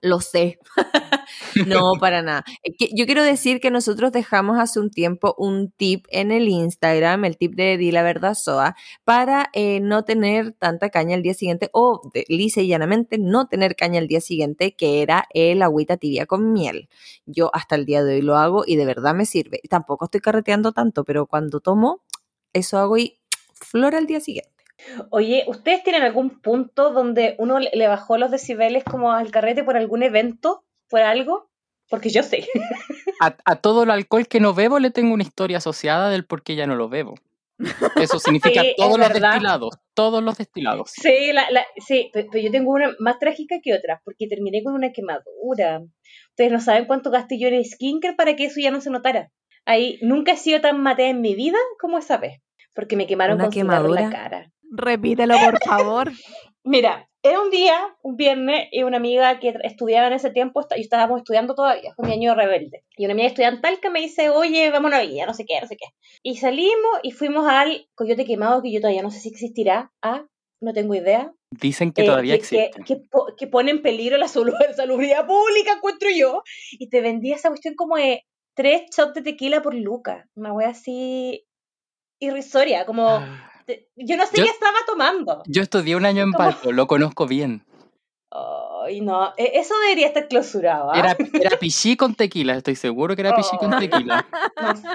Lo sé. no, para nada. Yo quiero decir que nosotros dejamos hace un tiempo un tip en el Instagram, el tip de Di la verdad Soa, para eh, no tener tanta caña el día siguiente o, de, lisa y llanamente, no tener caña el día siguiente, que era el agüita tibia con miel. Yo hasta el día de hoy lo hago y de verdad me sirve. Tampoco estoy carreteando tanto, pero cuando tomo, eso hago y flora al día siguiente. Oye, ¿ustedes tienen algún punto donde uno le bajó los decibeles como al carrete por algún evento, por algo? Porque yo sé. A, a todo el alcohol que no bebo le tengo una historia asociada del por qué ya no lo bebo. Eso significa Sí, es todos los verdad. destilados, todos los destilados. Sí, la, la- sí, pe- pero yo tengo una más trágica que otra, porque terminé con una quemadura. Ustedes no saben cuánto gasté yo en skincare para que eso ya no se notara. Ahí nunca he sido tan matea en mi vida como esa vez, porque me quemaron ¿Una con cigarro en la quemadura? cara. Repítelo, por favor. Mira, era un día, un viernes, y una amiga que estudiaba en ese tiempo, y estábamos estudiando todavía, fue mi año rebelde. Y una amiga estudiantal que me dice, oye, vamos a una villa, no sé qué, no sé qué. Y salimos y fuimos al Coyote Quemado, que yo todavía no sé si existirá. Ah, no tengo idea. Dicen que eh, todavía que, existe. que po- que pone en peligro la salu- salubridad pública, encuentro yo. Y te vendía esa cuestión como de tres shots de tequila por Luca. Una wea así irrisoria, como... Ah, yo no sé Yo- qué estaba tomando. Yo estudié un año en. Valpo, lo conozco bien. Ay, no, e- eso debería estar clausurado. ¿ah? Era, era pichí con tequila, estoy seguro que era pichí con Oh. tequila. No.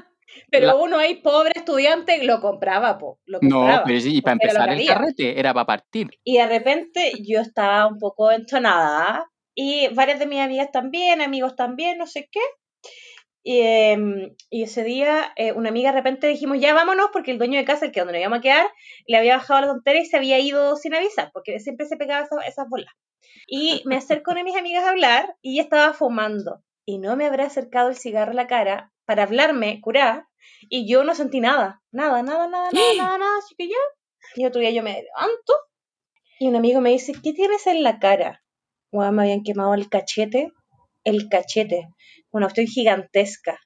Pero La- uno ahí, pobre estudiante, lo compraba, po, lo No, pero sí, y para empezar el carrete, era para partir. Y de repente yo estaba un poco entonada y varias de mis amigas también, amigos también, no sé qué. Y, em, y ese día eh, una amiga de repente dijimos, ya vámonos porque el dueño de casa, el que donde nos íbamos a quedar, le había bajado la tontera y se había ido sin avisar, porque siempre se pegaba esa- esas bolas. Y me acerco a mis amigas a hablar y ella estaba fumando. Y no me habrá acercado el cigarro a la cara para hablarme, curar, y yo no sentí nada, nada, nada, nada, nada, nada, nada, así que ya. Y otro día yo me levanto y un amigo me dice, ¿qué tienes en la cara? Weón, me habían quemado el cachete, el cachete, una cuestión gigantesca.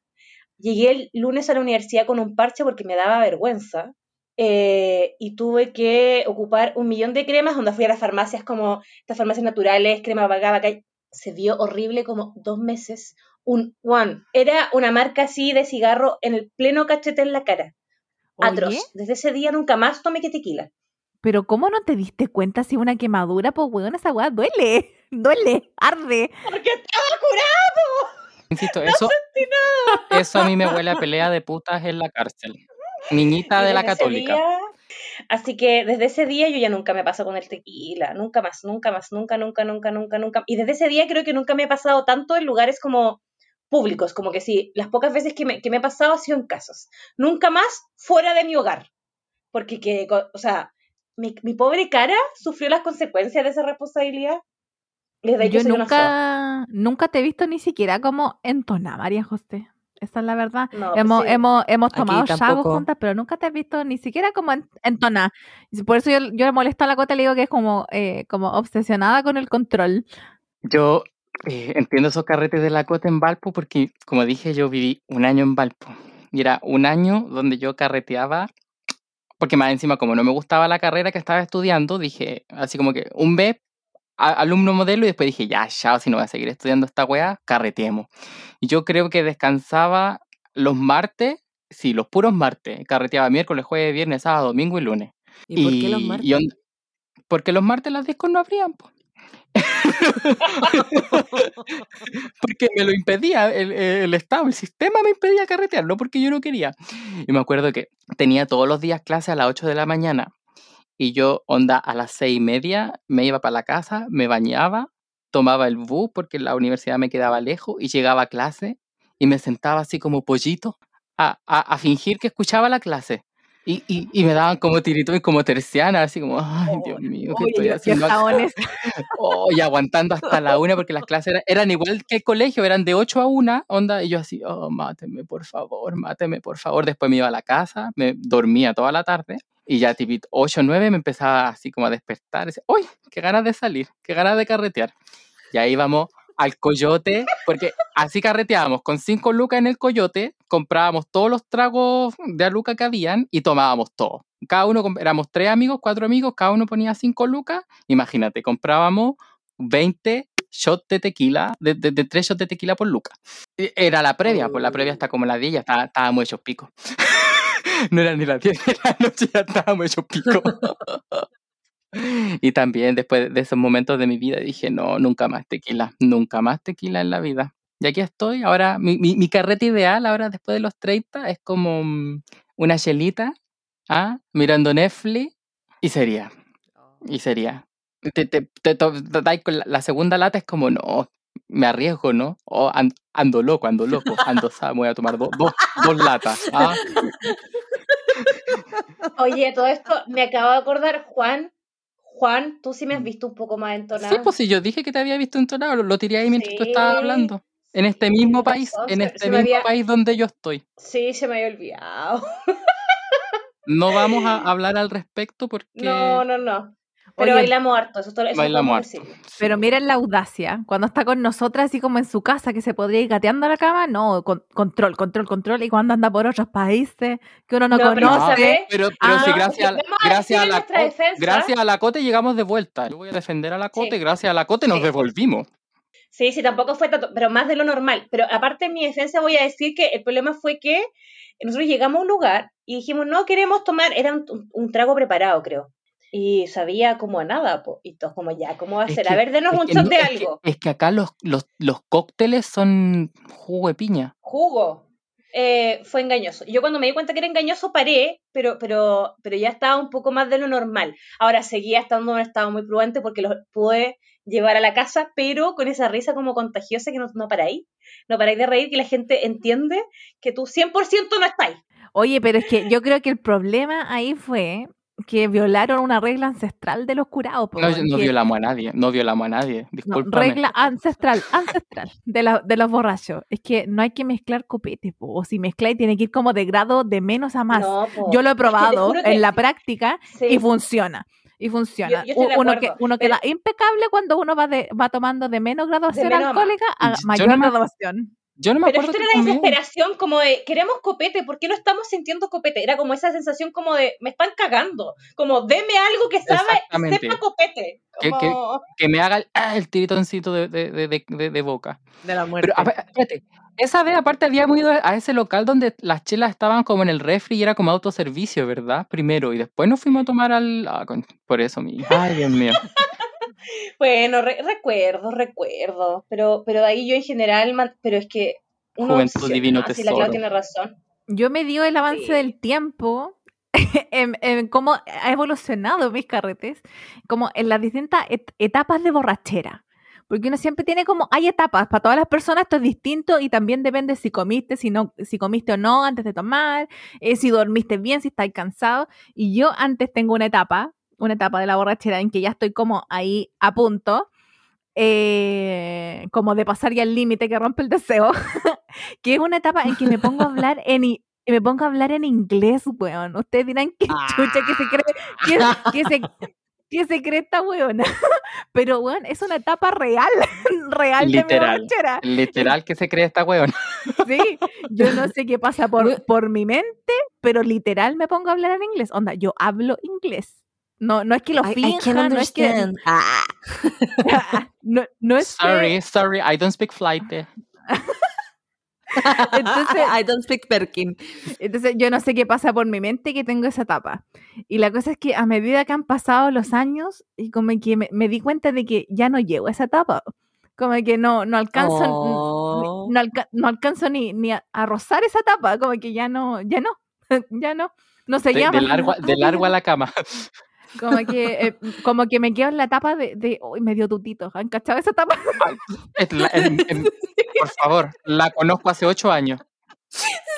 Llegué el lunes a la universidad con un parche porque me daba vergüenza eh, y tuve que ocupar un millón de cremas donde fui a las farmacias como estas farmacias naturales, crema vaga, vaca. Se vio horrible como dos meses. Un one. Era una marca así de cigarro en el pleno cachete en la cara. Atroz. Oye, Desde ese día nunca más tomé que tequila. pero ¿cómo no te diste cuenta si una quemadura, pues weón, esa weá duele, duele, arde. Porque estaba curado. Insisto, eso, eso a mí me huele a pelea de putas en la cárcel. Niñita Y de la católica. día- así que desde ese día yo ya nunca me paso con el tequila, nunca más, nunca más, nunca, nunca, nunca, nunca, nunca. Y desde ese día creo que nunca me he pasado tanto en lugares como públicos, como que sí, las pocas veces que me, que me he pasado ha sido en casas. Nunca más fuera de mi hogar. Porque que, o sea, mi, mi pobre cara sufrió las consecuencias de esa responsabilidad. Desde Yo nunca, nunca te he visto ni siquiera como entonar, María José. Esa es la verdad. No, hemos, sí. hemos, hemos tomado chavos juntas, pero nunca te he visto ni siquiera como en- entonar. Y Por eso yo, yo le molesto a la cota y le digo que es como, eh, como obsesionada con el control. Yo eh, entiendo esos carretes de la cota en Valpo porque, como dije, yo viví un año en Valpo. Y era un año donde yo carreteaba porque más encima, como no me gustaba la carrera que estaba estudiando, dije, así como que un B, alumno modelo, y después dije, ya, ya, si no voy a seguir estudiando esta weá, carreteemos. Y yo creo que descansaba los martes, sí, los puros martes, carreteaba miércoles, jueves, viernes, sábado, domingo y lunes. ¿Y por qué los martes? y ond- porque los martes las discos no abrían, po. porque me lo impedía el, el Estado, el sistema me impedía carretear, no porque yo no quería. Y me acuerdo que tenía todos los días clase a las 8 de la mañana y yo, onda, a las seis y media me iba para la casa, me bañaba, tomaba el bus porque la universidad me quedaba lejos y llegaba a clase y me sentaba así como pollito a, a- a fingir que escuchaba la clase. Y, y, y me daban como tirito y como terciana, así como, ay, Dios mío, ¿qué estoy haciendo. Oh, y aguantando hasta la una, porque las clases eran, eran igual que el colegio, eran de 8 a 1, onda, y yo así, oh, máteme, por favor, máteme, por favor. Después me iba a la casa, me dormía toda la tarde, y ya tipo 8 o 9 me empezaba así como a despertar, decía, uy, qué ganas de salir, qué ganas de carretear. Y ahí íbamos al coyote, porque así carreteábamos, con 5 lucas en el coyote, comprábamos todos los tragos de aluca que habían y tomábamos todo. Cada uno, éramos tres amigos, cuatro amigos, cada uno ponía 5 lucas Imagínate, comprábamos 20 shots de tequila, de, de, de 3 shots de tequila por Luca. E- Era la previa, pues la previa está como la 10, ya está- estábamos hechos pico. no era ni las 10 de la noche, ya estábamos hechos pico. y también después de esos momentos de mi vida dije, no, nunca más tequila, nunca más tequila en la vida. Y aquí estoy, ahora mi, mi, mi carrete ideal, ahora después de los 30, es como mm, una chelita, ¿ah? mirando Netflix, y sería, y sería. Te, te, te, te la, la segunda lata es como, no, me arriesgo, ¿no? O an- ando loco, ando loco, ando sa- voy a tomar do- dos dos latas. ¿ah? Oye, todo esto me acabo de acordar, Juan. Juan, tú sí me has visto un poco más entonada. Sí, pues si yo dije que te había visto entonado, lo, lo tiré ahí mientras tú estabas Sí, hablando. En este mismo país, razón, en este mismo había- país donde yo estoy. Sí, se me había olvidado. No vamos a hablar al respecto porque No, no, no. Pero Oye, bailamos harto, eso, todo- eso bailamos harto. Sí. Pero miren la audacia. Cuando está con nosotras, así como en su casa, que se podría ir gateando a la cama, no, con- control, control, control. Y cuando anda por otros países que uno no, No, pero conoce. ¿sabes? Pero, pero Ah, si gracias, a- gracias, a la gracias a la Cote llegamos de vuelta. Yo voy a defender a la Cote, Sí. gracias a la Cote nos Sí. devolvimos. Sí, sí, tampoco fue tanto, pero más de lo normal. Pero aparte en mi defensa voy a decir que el problema fue que nosotros llegamos a un lugar y dijimos, no queremos tomar, era un trago preparado, creo. Y sabía como a nada, po. y todos como ya, ¿cómo va a Es ser? que- a ver, denos un shot no- de es que- algo. es que acá los, los, los cócteles son jugo de piña. Jugo. Eh, fue engañoso. Yo cuando me di cuenta que era engañoso paré, pero, pero, pero ya estaba un poco más de lo normal. Ahora seguía estando en un estado muy prudente porque los pude llevar a la casa, pero con esa risa como contagiosa que no, no paráis. No paráis de reír, que la gente entiende que tú 100% no estáis. Oye, pero es que yo creo que el problema ahí fue que violaron una regla ancestral de los curados. No, no que- violamos a nadie, no violamos a nadie, no, discúlpame. regla ancestral, ancestral de, la- de los borrachos. Es que no hay que mezclar copetes, po, o si mezcláis tiene que ir como de grado de menos a más. No. Yo lo he Es que te probado que- en la práctica sí. y funciona. Y funciona. Yo- yo de uno, que, uno pero- queda impecable cuando uno va, de, va tomando de menos graduación menos a más. alcohólica a Yo mayor no me- graduación. Yo no me Pero acuerdo esto que era la desesperación, como de, queremos copete, ¿por qué no estamos sintiendo copete? Era como esa sensación como de, me están cagando, como, deme algo que sabe, sepa copete. Que- me haga el, ah, el tiritoncito de, de, de, de- de- de boca. De la muerte. Pero a ver, espérate, esa vez aparte habíamos ido a ese local donde las chelas estaban como en el refri y era como autoservicio, ¿verdad? Primero, y después nos fuimos a tomar al... ah, con- por eso, mi... Ay, Dios mío. Bueno, re- recuerdo, recuerdo, pero, pero de ahí yo en general, pero es que uno Juventud obsesiona, divino sí, la tesoro. Clau tiene razón. Yo me dio el avance Sí. del tiempo en, en cómo ha evolucionado mis carretes, como en las distintas et- etapas de borrachera. Porque uno siempre tiene como, hay etapas, para todas las personas esto es distinto y también depende si comiste, si no, si comiste o no antes de tomar, eh, si dormiste bien, si estáis cansado. Y yo antes tengo una etapa, una etapa de la borrachera en que ya estoy como ahí a punto, eh, como de pasar ya el límite que rompe el deseo, que es una etapa en que me pongo a hablar en, me pongo a hablar en inglés, weón. Ustedes dirán que chucha que se cree, que, que se, ¿Qué se cree esta weona? Pero, weón, es una etapa real, real de mi Literal. borrachera. Literal que se cree esta weón. Sí, yo no sé qué pasa por, por mi mente, pero literal me pongo a hablar en inglés. Onda, yo hablo inglés. No, no es que lo I, I can finja, no es que... understand. Ah. no, no es que... Sorry, sorry, I don't speak flight. Entonces, I don't speak Perkin. Entonces yo no sé qué pasa por mi mente que tengo esa etapa. Y la cosa es que a medida que han pasado los años, y como que me, me di cuenta de que ya no llego a esa etapa. Como que no, no alcanzo, Oh. ni- no, alca- no alcanzo ni, ni a, a rozar esa etapa. Como que ya no, ya no, ya no. No se De, llama. de largo, de largo a la cama. Como que, eh, como que me quedo en la etapa de, de uy, medio tutito. ¿Han cachado esa etapa? Es la- en- en- por favor, la conozco hace ocho años.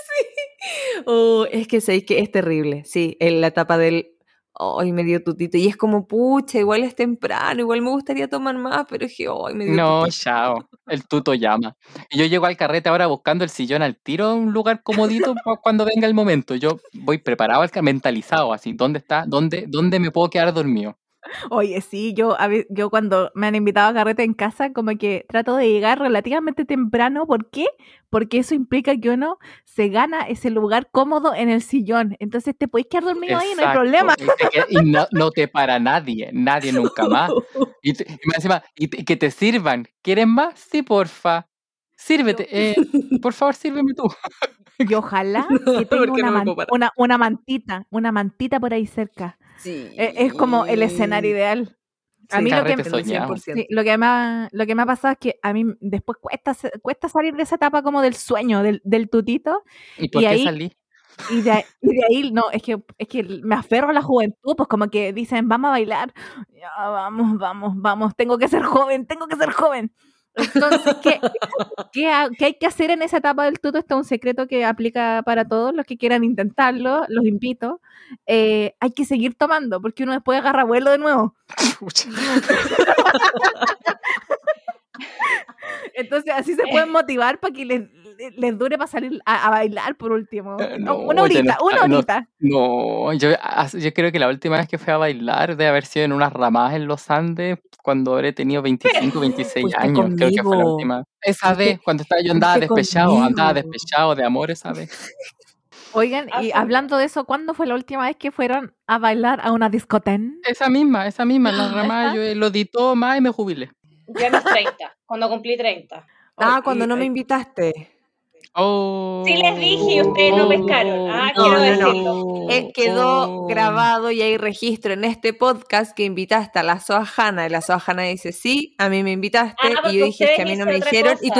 Oh, es que sé que es terrible, sí, en la etapa del ay, medio tutito. Y es como, pucha, igual es temprano, igual me gustaría tomar más, pero es que, ay, medio No, tutito. chao. El tuto llama. Y yo llego al carrete ahora buscando el sillón al tiro, un lugar comodito cuando venga el momento. Yo voy preparado, mentalizado, así. ¿Dónde está? ¿Dónde, dónde me puedo quedar dormido? Oye, sí, yo, yo cuando me han invitado a carrete en casa, como que trato de llegar relativamente temprano. ¿Por qué? Porque eso implica que uno se gana ese lugar cómodo en el sillón. Entonces te podéis quedar dormido ahí, no hay problema. Y, no, no te para nadie, nadie nunca más. Y, te- y más encima, y te- que te sirvan. ¿Quieren más? Sí, porfa. Sírvete. eh, por favor, sírveme tú. Y ojalá que tenga una, man- una, una mantita, una mantita por ahí cerca. Sí. E- Es, como el escenario ideal. A Sí, mí lo que, soñado. sí, lo, que me ha, lo que me ha pasado es que a mí después cuesta, cuesta salir de esa etapa como del sueño, del, del tutito. ¿Y por Y qué ahí- salí? Y de, ahí- y de ahí, no, es que, es que me aferro a la juventud, pues como que dicen, vamos a bailar. Ya, vamos, vamos, vamos, tengo que ser joven, tengo que ser joven. Entonces, ¿qué, qué, ha- qué hay que hacer en esa etapa del tuto? Este es un secreto que aplica para todos los que quieran intentarlo, los invito. Eh, hay que seguir tomando, porque uno después agarra vuelo de nuevo. Entonces, así se pueden motivar para que les, les- les dure para salir a, a bailar por último. Eh, No, no, una no horita, una no- horita. No, yo, as- yo creo que la última vez que fui a bailar debe haber sido en unas ramadas en los Andes cuando habré tenido 25, 26 Fuiste años. Creo que fue la última. Esa vez, cuando estaba yo andaba fuiste despechado, andaba despechado de amor esa vez. Oigan, Ah, y hablando de eso, ¿cuándo fue la última vez que fueron a bailar a una discoteca? Esa misma, esa misma, en las ramadas, yo eh, lo di todo más y me jubilé. Ya a mis 30, cuando cumplí 30. Ah, cuando no me invitaste. Oh, Sí les dije y ustedes no pescaron. Ah, No, quiero no, decirlo. Oh, Eh, quedó grabado y hay registro en este podcast que invitaste a la Soajana y la Soajana dice, sí, a mí me invitaste Ah, y yo dije, es que a mí no me dijeron y tú,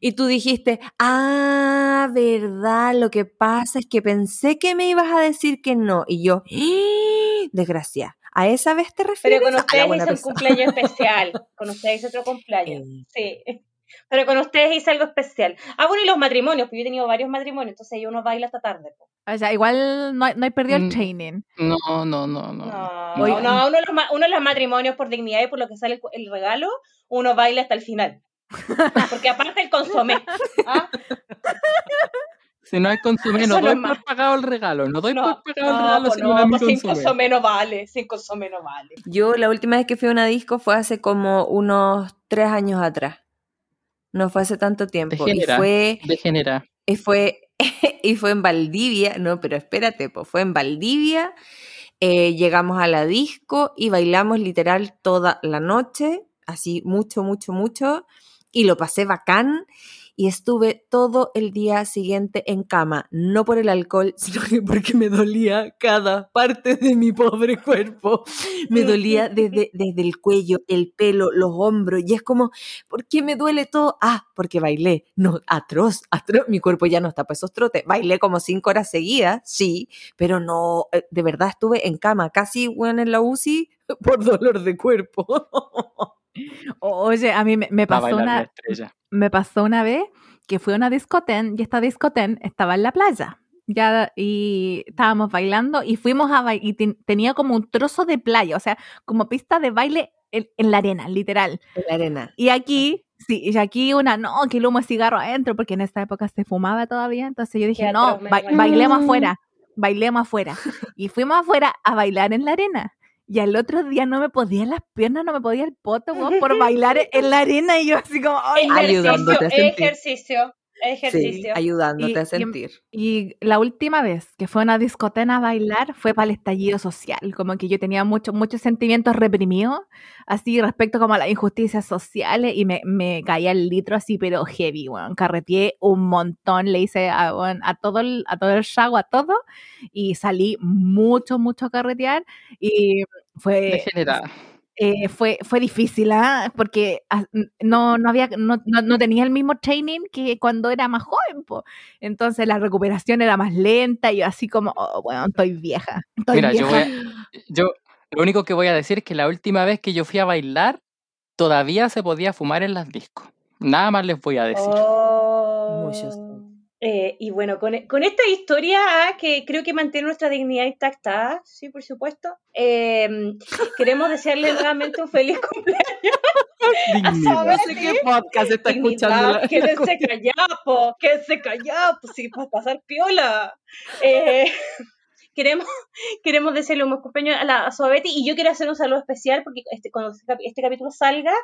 y tú dijiste, ah, verdad, lo que pasa es que pensé que me ibas a decir que no y yo, ¡Ah! desgracia, ¿a esa vez te refieres? Pero con ustedes hice un persona. cumpleaños especial. Con ustedes hice otro cumpleaños. Eh, Sí. Pero con ustedes hice algo especial. Ah, bueno, y los matrimonios, porque yo he tenido varios matrimonios, entonces ahí uno baila hasta tarde. po. O sea, igual no, no hay perdido el Mm. training. No, no, no, no. No, Oigan. no, uno, de los, uno de los matrimonios por dignidad y por lo que sale el, el regalo, uno baila hasta el final. Porque aparte el consomé. ¿ah? Si no hay consumé, Eso no no doy es más. por pagado el regalo. No doy No, por pagado el regalo si no no, sin consomé no vale, sin consomé no vale. Yo la última vez que fui a una disco fue hace como unos tres años atrás. No fue hace tanto tiempo. Y fue, Degenera. y fue, y fue en Valdivia. No, pero espérate, pues fue en Valdivia. eh, llegamos a la disco y bailamos literal toda la noche, así mucho, mucho, mucho. Y lo pasé bacán. Y estuve todo el día siguiente en cama, no por el alcohol, sino que porque me dolía cada parte de mi pobre cuerpo. Me dolía desde, desde el cuello, el pelo, los hombros. Y es como, ¿por qué me duele todo? Ah, porque bailé. No, atroz, atroz. Mi cuerpo ya no está para esos trotes. Bailé como cinco horas seguidas, sí, pero no, eh, de verdad estuve en cama, casi bueno, en la UCI por dolor de cuerpo. Oye, a mí me, pasó una, estrella. me pasó una vez que fui a una discoteca y esta discoteca estaba en la playa. Ya, y estábamos bailando y fuimos a bailar y ten- tenía como un trozo de playa, o sea, como pista de baile en, en la arena, literal. En la arena. Y aquí, sí, y aquí una, no, que el humo de cigarro adentro, porque en esta época se fumaba todavía, entonces yo dije, Qué no, ba- bailemos Mm. afuera, bailemos afuera. Y fuimos afuera a bailar en la arena. Y al otro día no me podía las piernas, no me podía el poto, weón, por bailar en la arena. Y yo así como, ay, Ayudándote a sentir. Ejercicio, Sí, ayudándote Y- a y- sentir. Y la última vez que fue a una discoteca a bailar fue para el estallido social, como que yo tenía muchos muchos sentimientos reprimidos, así respecto como a las injusticias sociales y me, me caía el litro así, pero heavy, weón, carreteé un montón, le hice a, weón, a todo el, a todo el shago, a todo, y salí mucho, mucho a carretear y fue, Degenerada. Eh, fue, fue difícil, ¿ah? porque no, no, había, no, no, no tenía el mismo training que cuando era más joven, po. entonces la recuperación era más lenta y yo así como, oh, bueno, estoy vieja, estoy Mira, yo, voy a- yo lo único que voy a decir es que la última vez que yo fui a bailar, todavía se podía fumar en las discos. Nada más les voy a decir. Oh. Muchos. Eh, y bueno, con, con esta historia ah, que creo que mantiene nuestra dignidad intacta, sí, por supuesto, eh, queremos desearle nuevamente un feliz cumpleaños. Dignidad. No sé qué podcast está escuchando. Dignidad, la- quédense callados, quédense callados, sí, para pasar piola. Eh, queremos, queremos desearle un buen cumpleaños a, la, a Soa Betty y yo quiero hacer un saludo especial porque este, cuando este, este capítulo salga,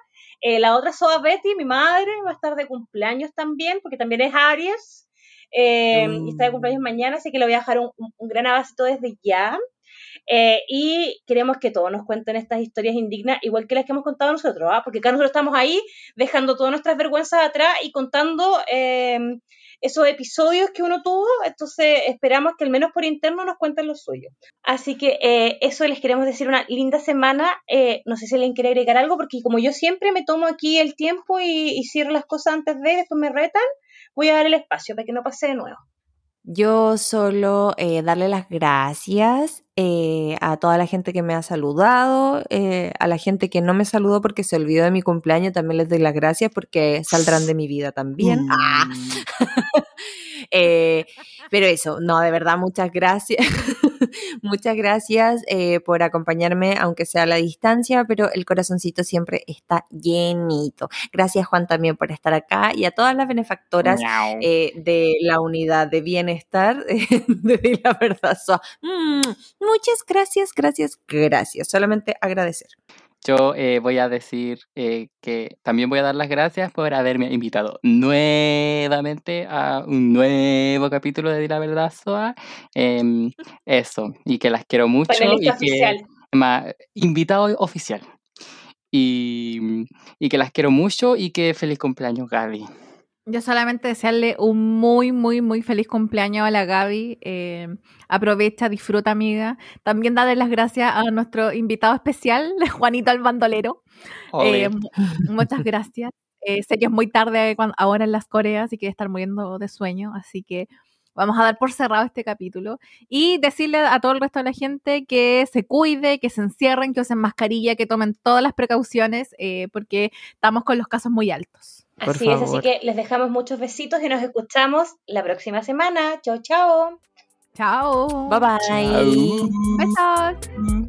eh, la otra Soa Betty, mi madre, va a estar de cumpleaños también, porque también es Aries. Eh, Y está de cumpleaños mañana, así que le voy a dejar un, gran abrazo desde ya. Eh, y queremos que todos nos cuenten estas historias indignas, igual que las que hemos contado nosotros, ¿ah? porque acá nosotros estamos ahí dejando todas nuestras vergüenzas atrás y contando eh, esos episodios que uno tuvo, entonces esperamos que al menos por interno nos cuenten los suyos. Así que eh, eso les queremos decir una linda semana, no sé si alguien quiere agregar algo, porque como yo siempre me tomo aquí el tiempo y, y cierro las cosas antes de, después me retan, voy a dar el espacio para que no pase de nuevo. Yo solo eh, darle las gracias eh, a toda la gente que me ha saludado, eh, a la gente que no me saludó porque se olvidó de mi cumpleaños, también les doy las gracias porque saldrán de mi vida también. Ah, eh, pero eso, no, de verdad, muchas gracias. muchas gracias eh, por acompañarme, aunque sea a la distancia, pero el corazoncito siempre está llenito. Gracias, Juan, también por estar acá y a todas las benefactoras eh, de la unidad de bienestar de la verdad. So, mm, muchas gracias, gracias, gracias. Solamente agradecer. Yo eh, voy a decir eh, que también voy a dar las gracias por haberme invitado nuevamente a un nuevo capítulo de Di la Verdad Soa. Em, eso, y que las quiero mucho. Y que, ma- invitado oficial. Y, y que las quiero mucho y que feliz cumpleaños, Gaby. Yo solamente desearle un muy, muy, muy feliz cumpleaños a la Gaby. eh, aprovecha, disfruta, amiga. También darle las gracias a nuestro invitado especial, Juanito el Bandolero. Eh, mu- muchas gracias. Eh, sé que es muy tarde ahora en las Coreas y que estar muriendo de sueño, así que vamos a dar por cerrado este capítulo y decirle a todo el resto de la gente que se cuide, que se encierren, que usen mascarilla, que tomen todas las precauciones, eh, porque estamos con los casos muy altos. Así es, así que les dejamos muchos besitos y nos escuchamos la próxima semana. Chao, chao. Chao. Bye bye. Besos. Mm.